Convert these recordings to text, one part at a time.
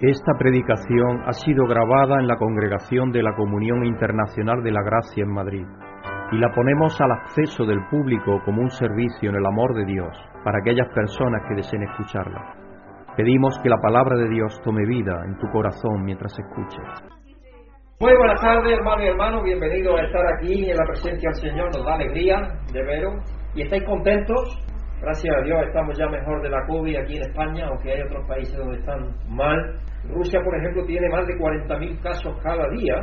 Esta predicación ha sido grabada en la Congregación de la Comunión Internacional de la Gracia en Madrid y la ponemos al acceso del público como un servicio en el amor de Dios para aquellas personas que deseen escucharla. Pedimos que la palabra de Dios tome vida en tu corazón mientras escuches. Muy buenas tardes, hermano y hermano. Bienvenidos a estar aquí en la presencia del Señor. Nos da alegría de veros. ¿Y estáis contentos? Gracias a Dios estamos ya mejor de la COVID aquí en España, aunque hay otros países donde están mal. Rusia, por ejemplo, tiene más de 40.000 casos cada día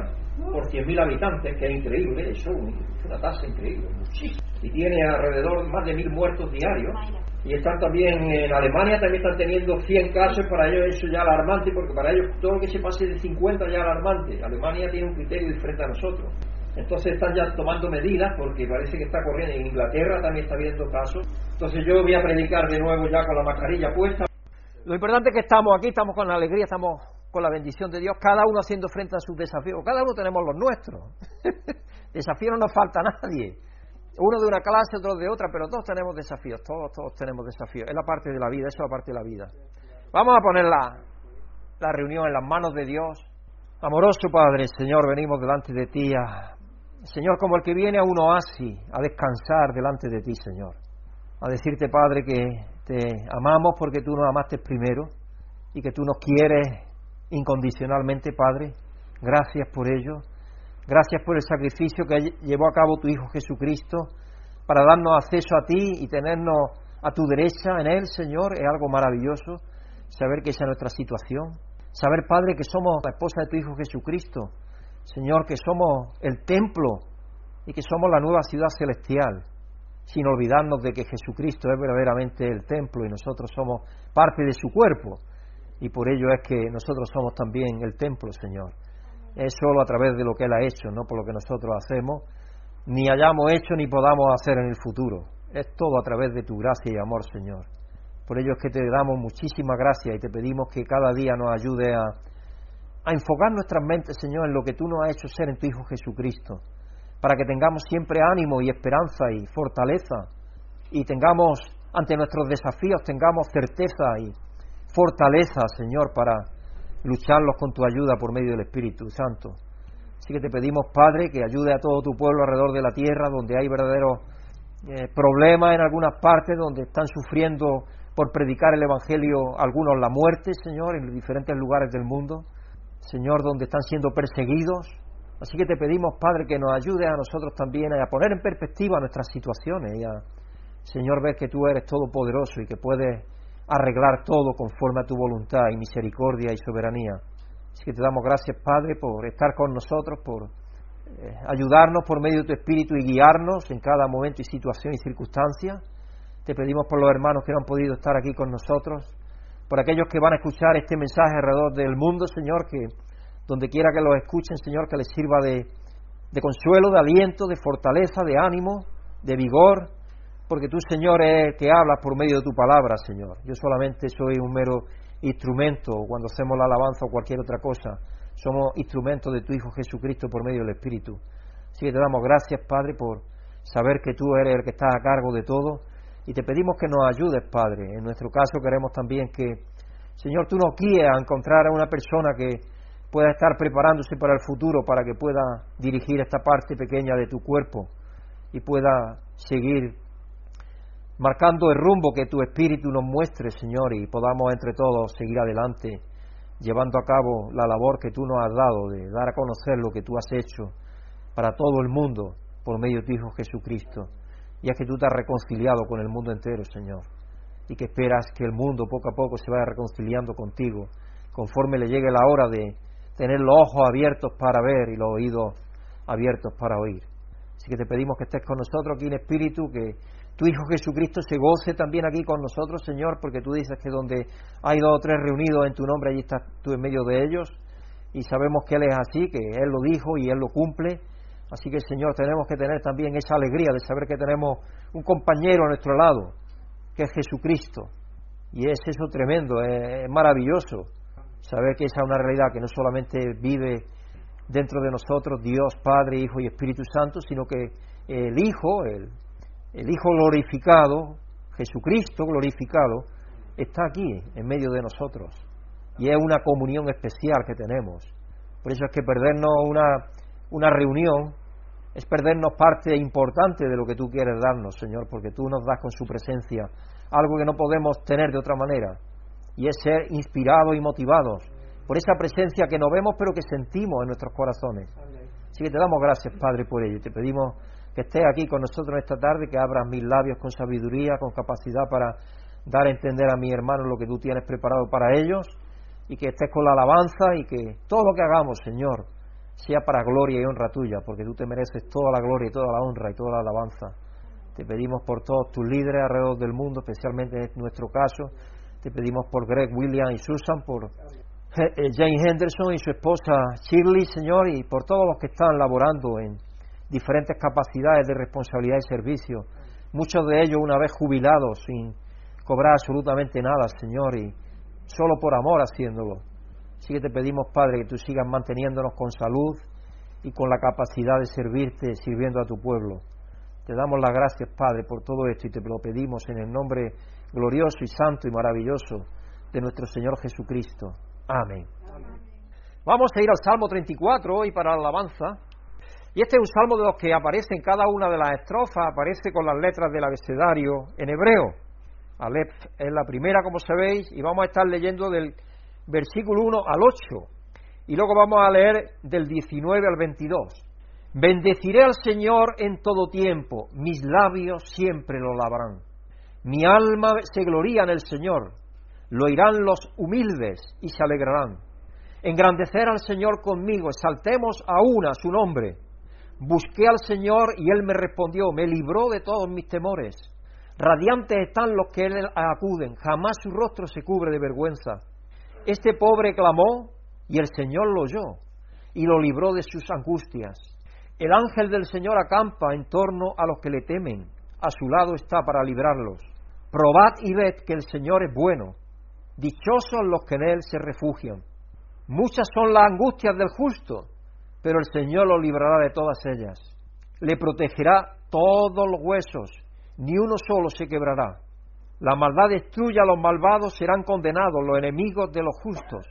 por 100.000 habitantes, que es increíble, eso es una tasa increíble, muchísimo. Y tiene alrededor más de 1.000 muertos diarios. Y están también en Alemania, también están teniendo 100 casos, para ellos eso ya alarmante, porque para ellos todo lo que se pase de 50 ya alarmante. Alemania tiene un criterio diferente a nosotros. Entonces están ya tomando medidas porque parece que está corriendo. En Inglaterra también está habiendo casos. Entonces yo voy a predicar de nuevo ya con la mascarilla puesta. Lo importante es que estamos aquí, estamos con la alegría, estamos con la bendición de Dios, cada uno haciendo frente a sus desafíos. Cada uno tenemos los nuestros. desafíos no nos falta a nadie. Uno de una clase, otro de otra, pero todos tenemos desafíos, todos, todos tenemos desafíos. Es la parte de la vida, eso es la parte de la vida. Vamos a poner la, la reunión en las manos de Dios. Amoroso Padre, Señor, venimos delante de ti a, Señor, como el que viene a un oasis, a descansar delante de ti, Señor. A decirte, Padre, que te amamos porque tú nos amaste primero y que tú nos quieres incondicionalmente, Padre. Gracias por ello. Gracias por el sacrificio que llevó a cabo tu Hijo Jesucristo para darnos acceso a ti y tenernos a tu derecha en Él, Señor. Es algo maravilloso saber que esa es nuestra situación. Saber, Padre, que somos la esposa de tu Hijo Jesucristo Señor, que somos el templo y que somos la nueva ciudad celestial, sin olvidarnos de que Jesucristo es verdaderamente el templo y nosotros somos parte de su cuerpo. Y por ello es que nosotros somos también el templo, Señor. Es solo a través de lo que Él ha hecho, no por lo que nosotros hacemos, ni hayamos hecho ni podamos hacer en el futuro. Es todo a través de tu gracia y amor, Señor. Por ello es que te damos muchísimas gracias y te pedimos que cada día nos ayude a a enfocar nuestras mentes, Señor, en lo que tú nos has hecho ser en tu Hijo Jesucristo, para que tengamos siempre ánimo y esperanza y fortaleza, y tengamos, ante nuestros desafíos, tengamos certeza y fortaleza, Señor, para lucharlos con tu ayuda por medio del Espíritu Santo. Así que te pedimos, Padre, que ayude a todo tu pueblo alrededor de la tierra, donde hay verdaderos eh, problemas en algunas partes, donde están sufriendo por predicar el Evangelio algunos la muerte, Señor, en diferentes lugares del mundo. Señor, donde están siendo perseguidos. Así que te pedimos, Padre, que nos ayude a nosotros también a poner en perspectiva nuestras situaciones y a, Señor, ver que tú eres todopoderoso y que puedes arreglar todo conforme a tu voluntad y misericordia y soberanía. Así que te damos gracias, Padre, por estar con nosotros, por eh, ayudarnos por medio de tu Espíritu y guiarnos en cada momento y situación y circunstancia. Te pedimos por los hermanos que no han podido estar aquí con nosotros, por aquellos que van a escuchar este mensaje alrededor del mundo, Señor, que donde quiera que lo escuchen, Señor, que les sirva de, de consuelo, de aliento, de fortaleza, de ánimo, de vigor, porque tú, Señor, es el que hablas por medio de tu palabra, Señor. Yo solamente soy un mero instrumento cuando hacemos la alabanza o cualquier otra cosa. Somos instrumentos de tu Hijo Jesucristo por medio del Espíritu. Así que te damos gracias, Padre, por saber que tú eres el que está a cargo de todo y te pedimos que nos ayudes, Padre. En nuestro caso queremos también que, Señor, tú nos guíes a encontrar a una persona que pueda estar preparándose para el futuro, para que pueda dirigir esta parte pequeña de tu cuerpo y pueda seguir marcando el rumbo que tu Espíritu nos muestre, Señor, y podamos entre todos seguir adelante, llevando a cabo la labor que tú nos has dado de dar a conocer lo que tú has hecho para todo el mundo por medio de tu Hijo Jesucristo y es que tú te has reconciliado con el mundo entero, Señor, y que esperas que el mundo poco a poco se vaya reconciliando contigo, conforme le llegue la hora de tener los ojos abiertos para ver y los oídos abiertos para oír. Así que te pedimos que estés con nosotros aquí en espíritu, que tu Hijo Jesucristo se goce también aquí con nosotros, Señor, porque tú dices que donde hay dos o tres reunidos en tu nombre, allí estás tú en medio de ellos, y sabemos que Él es así, que Él lo dijo y Él lo cumple, Así que, Señor, tenemos que tener también esa alegría de saber que tenemos un compañero a nuestro lado, que es Jesucristo. Y es eso tremendo, es maravilloso saber que esa es una realidad que no solamente vive dentro de nosotros Dios, Padre, Hijo y Espíritu Santo, sino que el Hijo, el, el Hijo glorificado, Jesucristo glorificado, está aquí en medio de nosotros. y es una comunión especial que tenemos. Por eso es que perdernos una, una reunión es perdernos parte importante de lo que tú quieres darnos, Señor, porque tú nos das con su presencia algo que no podemos tener de otra manera, y es ser inspirados y motivados por esa presencia que no vemos pero que sentimos en nuestros corazones. Así que te damos gracias, Padre, por ello. Te pedimos que estés aquí con nosotros esta tarde, que abras mis labios con sabiduría, con capacidad para dar a entender a mis hermanos lo que tú tienes preparado para ellos, y que estés con la alabanza y que todo lo que hagamos, Señor, sea para gloria y honra tuya, porque tú te mereces toda la gloria y toda la honra y toda la alabanza. Te pedimos por todos tus líderes alrededor del mundo, especialmente en nuestro caso. Te pedimos por Greg, William y Susan, por eh, Jane Henderson y su esposa Shirley, Señor, y por todos los que están laborando en diferentes capacidades de responsabilidad y servicio. Muchos de ellos una vez jubilados, sin cobrar absolutamente nada, Señor, y solo por amor haciéndolo. Así que te pedimos, Padre, que tú sigas manteniéndonos con salud y con la capacidad de servirte, sirviendo a tu pueblo. Te damos las gracias, Padre, por todo esto y te lo pedimos en el nombre glorioso y santo y maravilloso de nuestro Señor Jesucristo. Amén. Vamos a ir al Salmo 34 hoy para la alabanza. Y este es un salmo de los que aparece en cada una de las estrofas, aparece con las letras del abecedario en hebreo. Aleph es la primera, como sabéis, y vamos a estar leyendo del versículo 1 al 8. Y luego vamos a leer del 19 al 22. Bendeciré al Señor en todo tiempo, mis labios siempre lo lavarán. Mi alma se gloría en el Señor, lo oirán los humildes y se alegrarán. Engrandecer al Señor conmigo, exaltemos a una su nombre. Busqué al Señor y Él me respondió, me libró de todos mis temores. Radiantes están los que Él acuden, jamás su rostro se cubre de vergüenza. Este pobre clamó y el Señor lo oyó y lo libró de sus angustias. El ángel del Señor acampa en torno a los que le temen, a su lado está para librarlos. Probad y ved que el Señor es bueno, dichosos los que en Él se refugian. Muchas son las angustias del justo, pero el Señor lo librará de todas ellas. Le protegerá todos los huesos, ni uno solo se quebrará. La maldad destruye a los malvados, serán condenados los enemigos de los justos.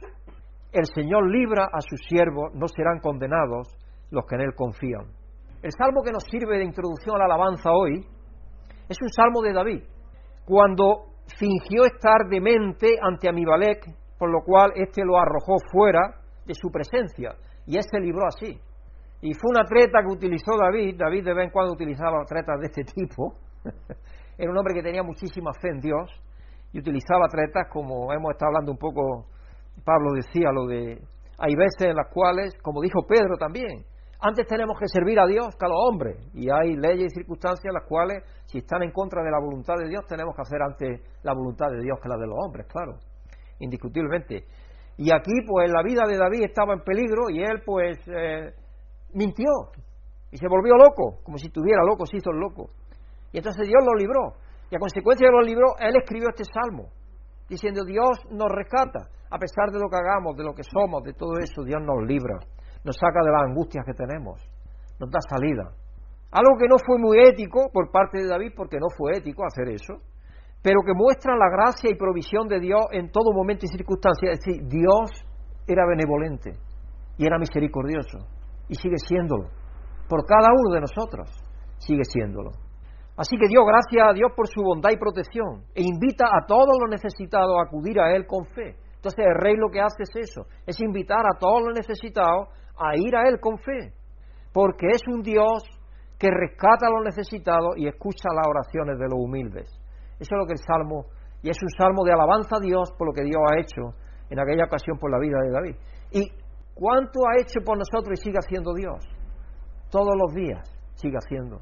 El Señor libra a sus siervos, no serán condenados los que en Él confían. El salmo que nos sirve de introducción a la alabanza hoy es un salmo de David, cuando fingió estar demente ante Amibalek, por lo cual éste lo arrojó fuera de su presencia, y él se libró así. Y fue una treta que utilizó David, David de vez en cuando utilizaba tretas de este tipo, Era un hombre que tenía muchísima fe en Dios y utilizaba tretas como hemos estado hablando un poco, Pablo decía lo de, hay veces en las cuales, como dijo Pedro también, antes tenemos que servir a Dios que a los hombres y hay leyes y circunstancias en las cuales si están en contra de la voluntad de Dios tenemos que hacer antes la voluntad de Dios que la de los hombres, claro, indiscutiblemente. Y aquí pues la vida de David estaba en peligro y él pues eh, mintió y se volvió loco, como si estuviera loco, se hizo el loco. Y entonces Dios lo libró. Y a consecuencia de lo libró, Él escribió este salmo, diciendo, Dios nos rescata, a pesar de lo que hagamos, de lo que somos, de todo eso, Dios nos libra, nos saca de las angustias que tenemos, nos da salida. Algo que no fue muy ético por parte de David, porque no fue ético hacer eso, pero que muestra la gracia y provisión de Dios en todo momento y circunstancia. Es decir, Dios era benevolente y era misericordioso y sigue siéndolo. Por cada uno de nosotros sigue siéndolo. Así que dio gracias a Dios por su bondad y protección e invita a todos los necesitados a acudir a Él con fe. Entonces el rey lo que hace es eso, es invitar a todos los necesitados a ir a Él con fe, porque es un Dios que rescata a los necesitados y escucha las oraciones de los humildes. Eso es lo que el Salmo, y es un salmo de alabanza a Dios por lo que Dios ha hecho en aquella ocasión por la vida de David. ¿Y cuánto ha hecho por nosotros y sigue haciendo Dios? Todos los días sigue haciendo.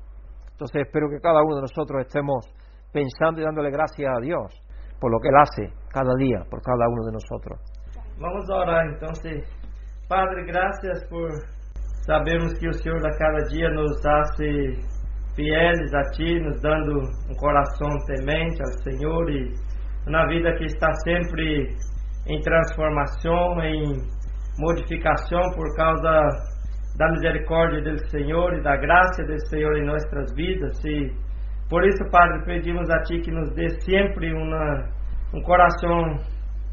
Entonces espero que cada uno de nosotros estemos pensando y dándole gracias a Dios por lo que Él hace cada día, por cada uno de nosotros. Vamos a orar entonces. Padre, gracias por sabermos que o Senhor a cada dia nos hace fieles a Ti, nos dando um coração temente ao Senhor e uma vida que está sempre em transformação, em modificação por causa da misericórdia do Senhor e da graça do Senhor em nossas vidas. E por isso, Padre, pedimos a Ti que nos dê sempre uma, um coração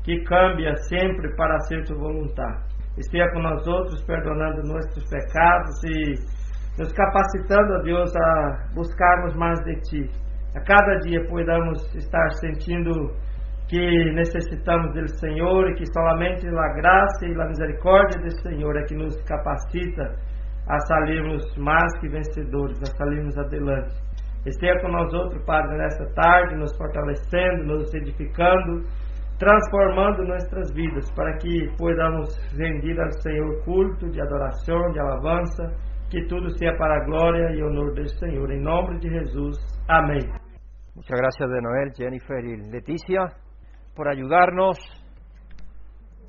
que cambia sempre para ser tua vontade. Esteja com nós outros, perdonando nossos pecados e nos capacitando, a Deus, a buscarmos mais de Ti. A cada dia podamos estar sentindo que necessitamos do Senhor e que somente a graça e a misericórdia do Senhor é que nos capacita a sairmos mais que vencedores, a sairmos adelante. Esteja com nós outro, Padre, nesta tarde, nos fortalecendo, nos edificando, transformando nossas vidas, para que podamos rendir ao Senhor culto de adoração, de alabança, que tudo seja para a glória e honor do Senhor. Em nome de Jesus. Amém. Muchas gracias de Noel, Jennifer y Leticia por ayudarnos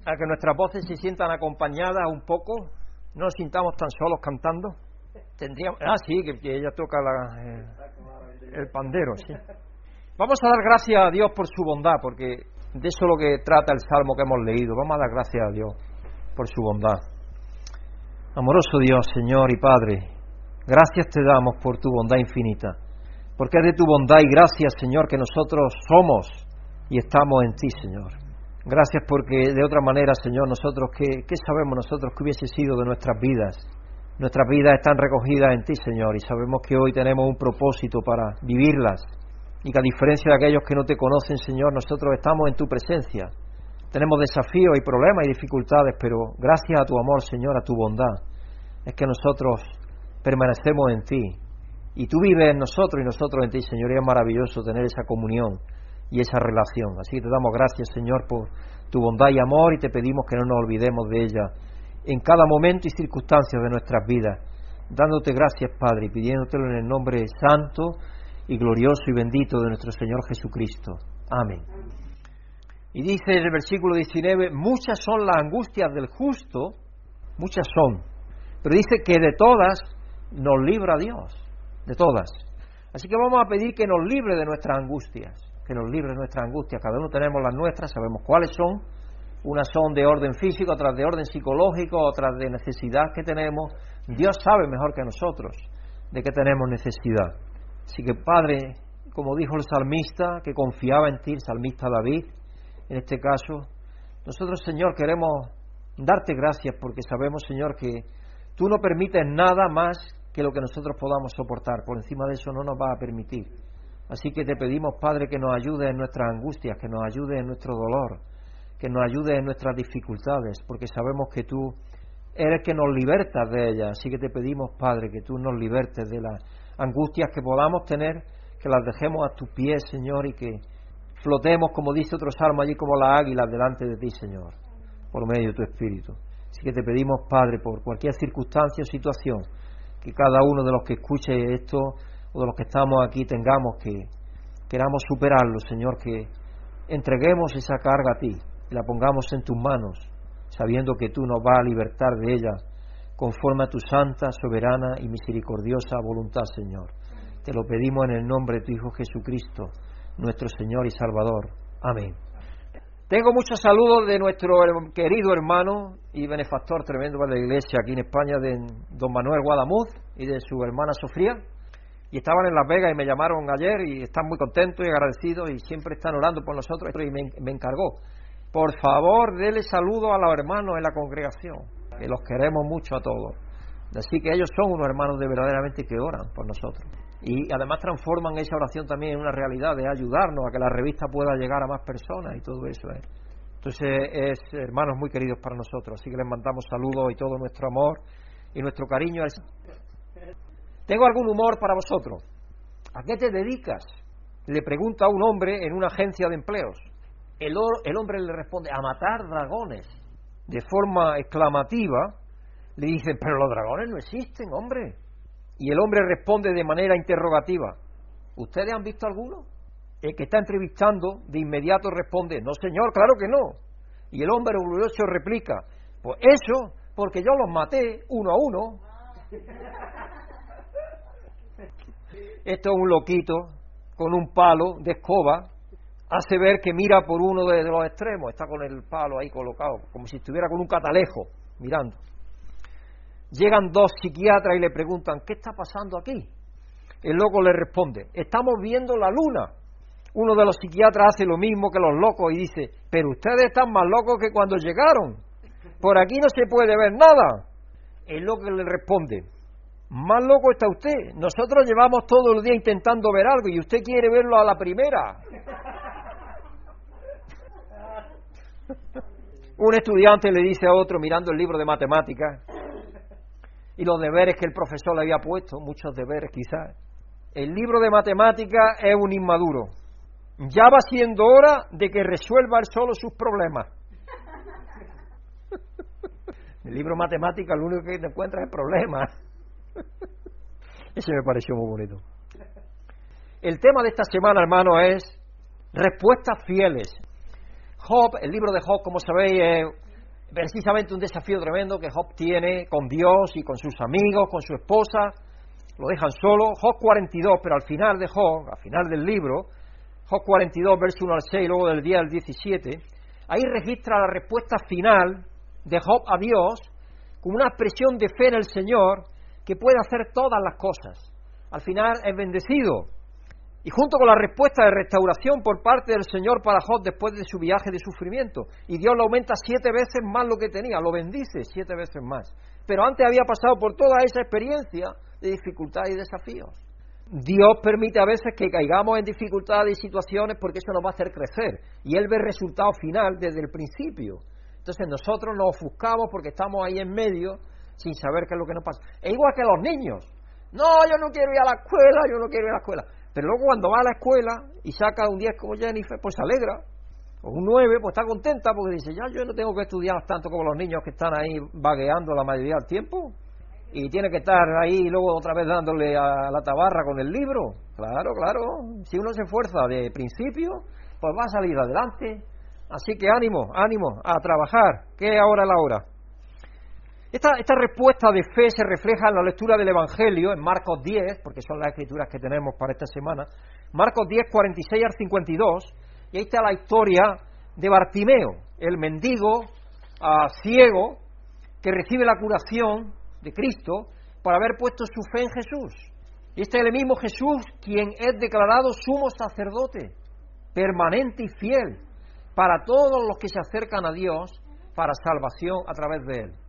a que nuestras voces se sientan acompañadas un poco, no nos sintamos tan solos cantando. Tendríamos, ah, sí, que, ella toca la, eh, el pandero. Vamos a dar gracias a Dios por su bondad, porque de eso es lo que trata el salmo que hemos leído. Vamos a dar gracias a Dios por su bondad. Amoroso Dios, Señor y Padre, gracias te damos por tu bondad infinita porque es de tu bondad y gracias, Señor, que nosotros somos y estamos en ti, Señor. Gracias porque de otra manera, Señor, nosotros, ¿qué, qué sabemos nosotros que hubiese sido de nuestras vidas? Nuestras vidas están recogidas en ti, Señor, y sabemos que hoy tenemos un propósito para vivirlas y que a diferencia de aquellos que no te conocen, Señor, nosotros estamos en tu presencia. Tenemos desafíos y problemas y dificultades, pero gracias a tu amor, Señor, a tu bondad, es que nosotros permanecemos en ti y tú vives en nosotros y nosotros en ti, Señor, y es maravilloso tener esa comunión y esa relación. Así que te damos gracias, Señor, por tu bondad y amor y te pedimos que no nos olvidemos de ella en cada momento y circunstancia de nuestras vidas. Dándote gracias, Padre, y pidiéndotelo en el nombre santo y glorioso y bendito de nuestro Señor Jesucristo. Amén. Y dice en el versículo 19, muchas son las angustias del justo, muchas son, pero dice que de todas nos libra Dios de todas. Así que vamos a pedir que nos libre de nuestras angustias, que nos libre nuestras angustias. Cada uno tenemos las nuestras, sabemos cuáles son. Unas son de orden físico, otras de orden psicológico, otras de necesidad que tenemos. Dios sabe mejor que nosotros de qué tenemos necesidad. Así que Padre, como dijo el salmista, que confiaba en ti, el salmista David, en este caso, nosotros Señor queremos darte gracias porque sabemos Señor que tú no permites nada más que lo que nosotros podamos soportar. Por encima de eso no nos va a permitir. Así que te pedimos, Padre, que nos ayude en nuestras angustias, que nos ayude en nuestro dolor, que nos ayude en nuestras dificultades, porque sabemos que tú eres que nos libertas de ellas. Así que te pedimos, Padre, que tú nos libertes de las angustias que podamos tener, que las dejemos a tus pies, Señor, y que flotemos, como dice otro salmo allí, como las águilas delante de ti, Señor, por medio de tu Espíritu. Así que te pedimos, Padre, por cualquier circunstancia o situación, que cada uno de los que escuche esto de los que estamos aquí tengamos que queramos superarlo, Señor, que entreguemos esa carga a ti y la pongamos en tus manos, sabiendo que tú nos vas a libertar de ella conforme a tu santa, soberana y misericordiosa voluntad, Señor. Te lo pedimos en el nombre de tu Hijo Jesucristo, nuestro Señor y Salvador. Amén. Tengo muchos saludos de nuestro querido hermano y benefactor tremendo de la iglesia aquí en España, de don Manuel Guadamuz y de su hermana Sofía. Y estaban en Las Vegas y me llamaron ayer y están muy contentos y agradecidos y siempre están orando por nosotros. Y me, me encargó, por favor, dele saludo a los hermanos en la congregación, que los queremos mucho a todos. Así que ellos son unos hermanos de verdaderamente que oran por nosotros. Y además transforman esa oración también en una realidad de ayudarnos a que la revista pueda llegar a más personas y todo eso. ¿eh? Entonces es hermanos muy queridos para nosotros, así que les mandamos saludos y todo nuestro amor y nuestro cariño. Tengo algún humor para vosotros. ¿A qué te dedicas? Le pregunta a un hombre en una agencia de empleos. El, el hombre le responde, a matar dragones. De forma exclamativa, le dicen, pero los dragones no existen, hombre. Y el hombre responde de manera interrogativa, ¿ustedes han visto alguno? El que está entrevistando de inmediato responde, no señor, claro que no. Y el hombre orgulloso replica, pues eso, porque yo los maté uno a uno. Esto es un loquito con un palo de escoba, hace ver que mira por uno de los extremos, está con el palo ahí colocado, como si estuviera con un catalejo mirando. Llegan dos psiquiatras y le preguntan, ¿qué está pasando aquí? El loco le responde, estamos viendo la luna. uno de los psiquiatras hace lo mismo que los locos y dice, pero ustedes están más locos que cuando llegaron. Por aquí no se puede ver nada. Es lo que le responde. Más loco está usted. Nosotros llevamos todo el día intentando ver algo y usted quiere verlo a la primera. Un estudiante le dice a otro mirando el libro de matemáticas y los deberes que el profesor le había puesto, muchos deberes quizás. El libro de matemáticas es un inmaduro. Ya va siendo hora de que resuelva él solo sus problemas. El libro de matemáticas lo único que te encuentras es problemas. Ese me pareció muy bonito. El tema de esta semana, hermano, es respuestas fieles. Job, el libro de Job, como sabéis, es precisamente un desafío tremendo que Job tiene con Dios y con sus amigos, con su esposa. Lo dejan solo. Job 42, pero al final de Job, al final del libro, Job 42, verso 1 al 6, luego del día al 17, ahí registra la respuesta final de Job a Dios como una expresión de fe en el Señor que puede hacer todas las cosas. Al final es bendecido. Y junto con la respuesta de restauración por parte del Señor para Job después de su viaje de sufrimiento. Y Dios lo aumenta siete veces más lo que tenía, lo bendice siete veces más. Pero antes había pasado por toda esa experiencia de dificultad y desafíos. Dios permite a veces que caigamos en dificultades y situaciones porque eso nos va a hacer crecer. Y Él ve el resultado final desde el principio. Entonces nosotros nos ofuscamos porque estamos ahí en medio sin saber qué es lo que nos pasa. Es igual que los niños. No, yo no quiero ir a la escuela, yo no quiero ir a la escuela. Pero luego cuando va a la escuela y saca un 10 como Jennifer, pues se alegra. O un 9, pues está contenta porque dice, ya yo no tengo que estudiar tanto como los niños que están ahí vagueando la mayoría del tiempo y tiene que estar ahí luego otra vez dándole a la tabarra con el libro. Claro, claro. Si uno se esfuerza de principio, pues va a salir adelante. Así que ánimo, ánimo a trabajar, que es ahora la hora. Esta, esta respuesta de fe se refleja en la lectura del Evangelio, en Marcos 10, porque son las escrituras que tenemos para esta semana. Marcos 10, 46 al 52, y ahí está la historia de Bartimeo, el mendigo ah, ciego que recibe la curación de Cristo por haber puesto su fe en Jesús. Y este es el mismo Jesús quien es declarado sumo sacerdote, permanente y fiel, para todos los que se acercan a Dios para salvación a través de Él.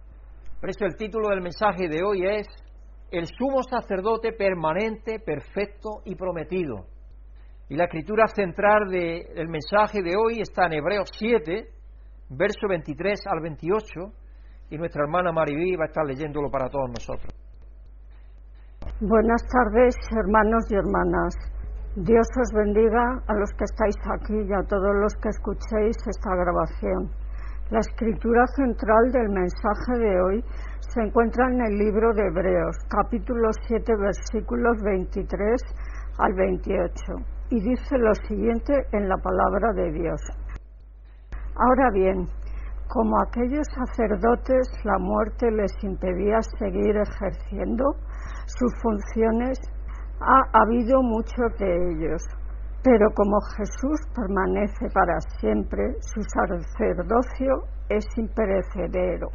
Por eso el título del mensaje de hoy es El sumo sacerdote permanente, perfecto y prometido. Y la escritura central del mensaje de hoy está en Hebreos 7, verso 23 al 28, y nuestra hermana Maribí va a estar leyéndolo para todos nosotros. Buenas tardes, hermanos y hermanas. Dios os bendiga a los que estáis aquí y a todos los que escuchéis esta grabación. La escritura central del mensaje de hoy se encuentra en el libro de Hebreos, capítulo 7, versículos 23 al 28, y dice lo siguiente en la palabra de Dios. Ahora bien, como aquellos sacerdotes la muerte les impedía seguir ejerciendo sus funciones, ha habido muchos de ellos. Pero como Jesús permanece para siempre, su sacerdocio es imperecedero.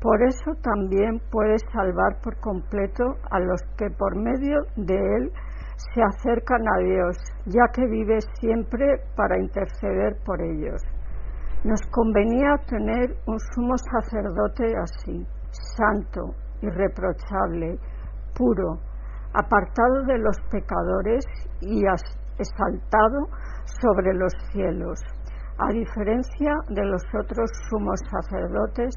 Por eso también puede salvar por completo a los que por medio de él se acercan a Dios, ya que vive siempre para interceder por ellos. Nos convenía tener un sumo sacerdote así, santo, irreprochable, puro, apartado de los pecadores y exaltado sobre los cielos. A diferencia de los otros sumos sacerdotes,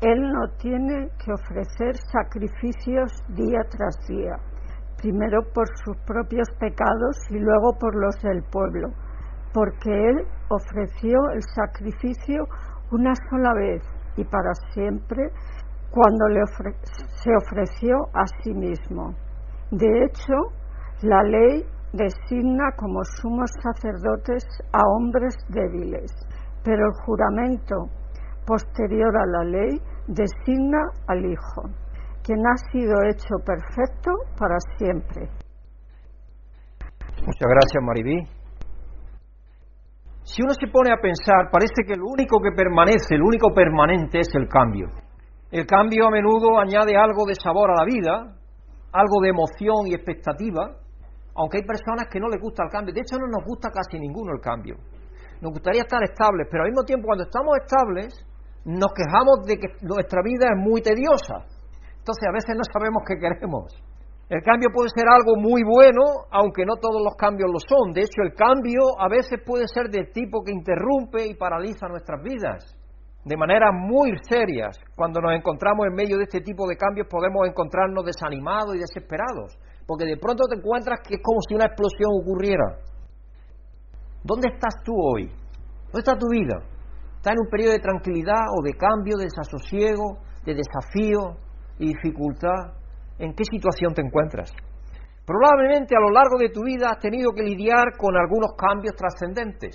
él no tiene que ofrecer sacrificios día tras día, primero por sus propios pecados y luego por los del pueblo porque Él ofreció el sacrificio una sola vez y para siempre cuando se ofreció a sí mismo. De hecho, la ley designa como sumos sacerdotes a hombres débiles, pero el juramento posterior a la ley designa al Hijo, quien ha sido hecho perfecto para siempre. Muchas gracias, Maribí. Si uno se pone a pensar, parece que lo único que permanece, lo único permanente es el cambio. El cambio a menudo añade algo de sabor a la vida, algo de emoción y expectativa, aunque hay personas que no les gusta el cambio. De hecho, no nos gusta casi ninguno el cambio. Nos gustaría estar estables, pero al mismo tiempo, cuando estamos estables, nos quejamos de que nuestra vida es muy tediosa. Entonces, a veces no sabemos qué queremos. El cambio puede ser algo muy bueno, aunque no todos los cambios lo son. De hecho, el cambio a veces puede ser del tipo que interrumpe y paraliza nuestras vidas de manera muy serias. Cuando nos encontramos en medio de este tipo de cambios podemos encontrarnos desanimados y desesperados, porque de pronto te encuentras que es como si una explosión ocurriera. ¿Dónde estás tú hoy? ¿Dónde está tu vida? ¿Estás en un periodo de tranquilidad o de cambio, de desasosiego, de desafío y dificultad? ¿En qué situación te encuentras? Probablemente a lo largo de tu vida has tenido que lidiar con algunos cambios trascendentes.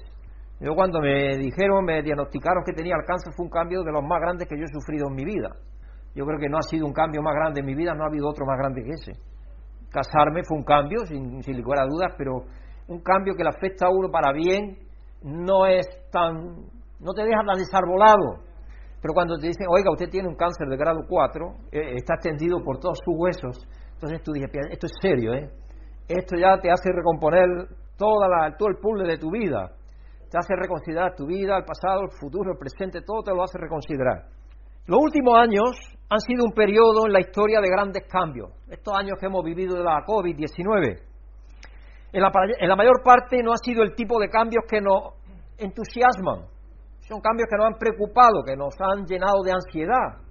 Yo cuando me dijeron, me diagnosticaron que tenía cáncer fue un cambio de los más grandes que yo he sufrido en mi vida. Yo creo que no ha sido un cambio más grande en mi vida, no ha habido otro más grande que ese. Casarme fue un cambio, sin, sin lugar a dudas, pero un cambio que le afecta a uno para bien no es tan, no te deja tan desarbolado. Pero cuando te dicen, oiga, usted tiene un cáncer de grado 4, eh, está extendido por todos sus huesos, entonces tú dices, esto es serio, ¿eh? Esto ya te hace recomponer toda la, todo el puzzle de tu vida, te hace reconsiderar tu vida, el pasado, el futuro, el presente, todo te lo hace reconsiderar. Los últimos años han sido un periodo en la historia de grandes cambios, estos años que hemos vivido de la COVID-19. En la, en la mayor parte no ha sido el tipo de cambios que nos entusiasman, son cambios que nos han preocupado, que nos han llenado de ansiedad.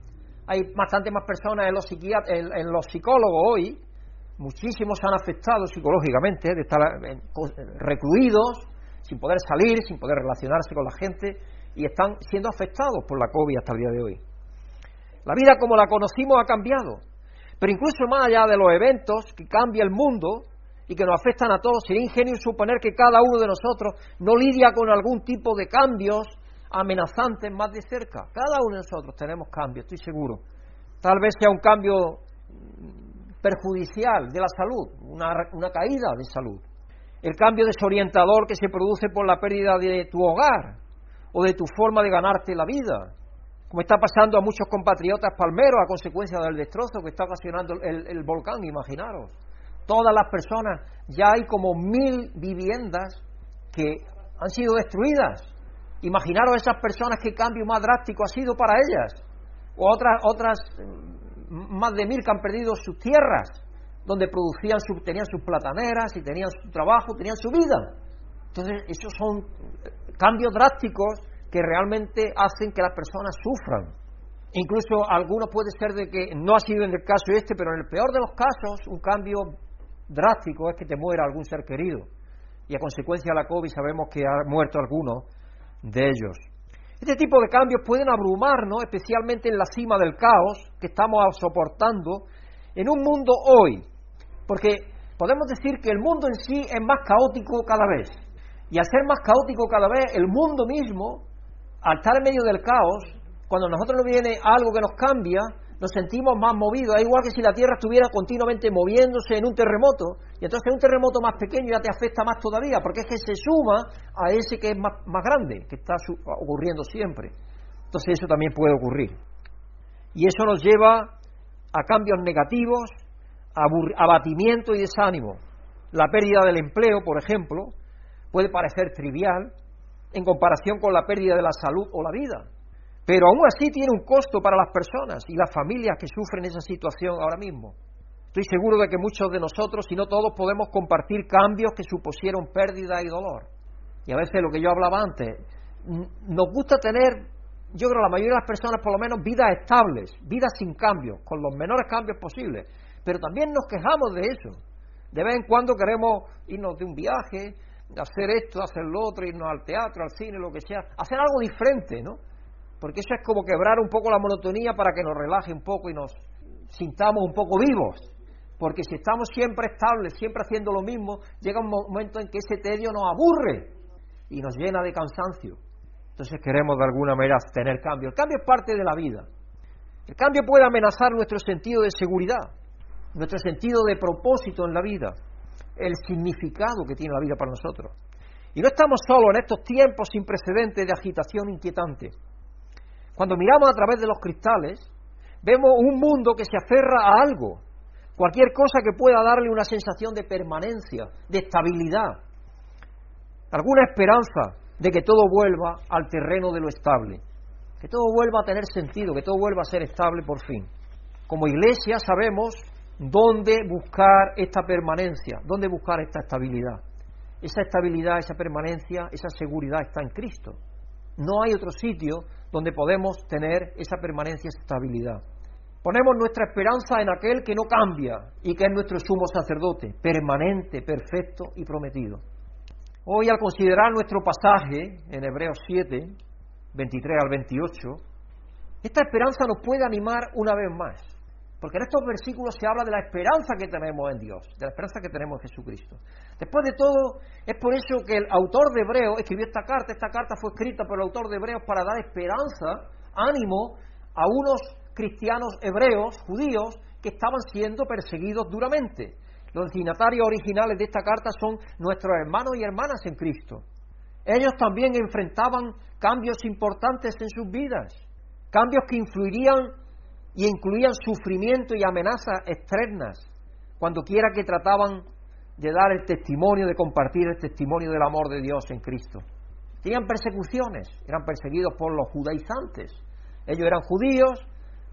Hay bastante más personas en los, en, los psicólogos hoy, muchísimos se han afectado psicológicamente de estar recluidos, sin poder salir, sin poder relacionarse con la gente, y están siendo afectados por la COVID hasta el día de hoy. La vida como la conocimos ha cambiado, pero incluso más allá de los eventos que cambia el mundo y que nos afectan a todos, sería ingenio suponer que cada uno de nosotros no lidia con algún tipo de cambios amenazantes más de cerca. Cada uno de nosotros tenemos cambios, estoy seguro. Tal vez sea un cambio perjudicial de la salud, una, una caída de salud. El cambio desorientador que se produce por la pérdida de tu hogar o de tu forma de ganarte la vida, como está pasando a muchos compatriotas palmeros a consecuencia del destrozo que está ocasionando el, volcán, imaginaros. Todas las personas, ya hay como mil viviendas que han sido destruidas Imaginaros esas personas qué cambio más drástico ha sido para ellas. O otras, otras mm, más de mil que han perdido sus tierras, donde producían tenían sus plataneras y tenían su trabajo, tenían su vida. Entonces, esos son eh, cambios drásticos que realmente hacen que las personas sufran. Incluso algunos puede ser de que no ha sido en el caso este, pero en el peor de los casos, un cambio drástico es que te muera algún ser querido. Y a consecuencia de la COVID sabemos que ha muerto algunos de ellos. Este tipo de cambios pueden abrumarnos, especialmente en la cima del caos que estamos soportando en un mundo hoy, porque podemos decir que el mundo en sí es más caótico cada vez. Y al ser más caótico cada vez, el mundo mismo, al estar en medio del caos, cuando a nosotros nos viene algo que nos cambia, nos sentimos más movidos. Es igual que si la Tierra estuviera continuamente moviéndose en un terremoto, y entonces un terremoto más pequeño ya te afecta más todavía, porque es que se suma a ese que es más, grande, que está ocurriendo siempre. Entonces eso también puede ocurrir. Y eso nos lleva a cambios negativos, abatimiento y desánimo. La pérdida del empleo, por ejemplo, puede parecer trivial en comparación con la pérdida de la salud o la vida. Pero aún así tiene un costo para las personas y las familias que sufren esa situación ahora mismo. Estoy seguro de que muchos de nosotros, si no todos, podemos compartir cambios que supusieron pérdida y dolor. Y a veces lo que yo hablaba antes, nos gusta tener, yo creo la mayoría de las personas por lo menos, vidas estables, vidas sin cambios, con los menores cambios posibles. Pero también nos quejamos de eso. De vez en cuando queremos irnos de un viaje, hacer esto, hacer lo otro, irnos al teatro, al cine, lo que sea, hacer algo diferente, ¿no? porque eso es como quebrar un poco la monotonía para que nos relaje un poco y nos sintamos un poco vivos. Porque si estamos siempre estables, siempre haciendo lo mismo, llega un momento en que ese tedio nos aburre y nos llena de cansancio. Entonces queremos de alguna manera tener cambio. El cambio es parte de la vida. El cambio puede amenazar nuestro sentido de seguridad, nuestro sentido de propósito en la vida, el significado que tiene la vida para nosotros. Y no estamos solos en estos tiempos sin precedentes de agitación inquietante. Cuando miramos a través de los cristales, vemos un mundo que se aferra a algo, cualquier cosa que pueda darle una sensación de permanencia, de estabilidad, alguna esperanza de que todo vuelva al terreno de lo estable, que todo vuelva a tener sentido, que todo vuelva a ser estable por fin. Como iglesia sabemos dónde buscar esta permanencia, dónde buscar esta estabilidad. Esa estabilidad, esa permanencia, esa seguridad está en Cristo. No hay otro sitio donde podemos tener esa permanencia, esa estabilidad. Ponemos nuestra esperanza en aquel que no cambia y que es nuestro sumo sacerdote, permanente, perfecto y prometido. Hoy al considerar nuestro pasaje en Hebreos 7, 23 al 28, esta esperanza nos puede animar una vez más. Porque en estos versículos se habla de la esperanza que tenemos en Dios, de la esperanza que tenemos en Jesucristo. Después de todo, es por eso que el autor de Hebreos escribió esta carta. Esta carta fue escrita por el autor de Hebreos para dar esperanza, ánimo a unos cristianos hebreos, judíos, que estaban siendo perseguidos duramente. Los destinatarios originales de esta carta son nuestros hermanos y hermanas en Cristo. Ellos también enfrentaban cambios importantes en sus vidas, cambios que influirían y incluían sufrimiento y amenazas externas, cuando quiera que trataban de dar el testimonio, de compartir el testimonio del amor de Dios en Cristo. Tenían persecuciones, eran perseguidos por los judaizantes. Ellos eran judíos,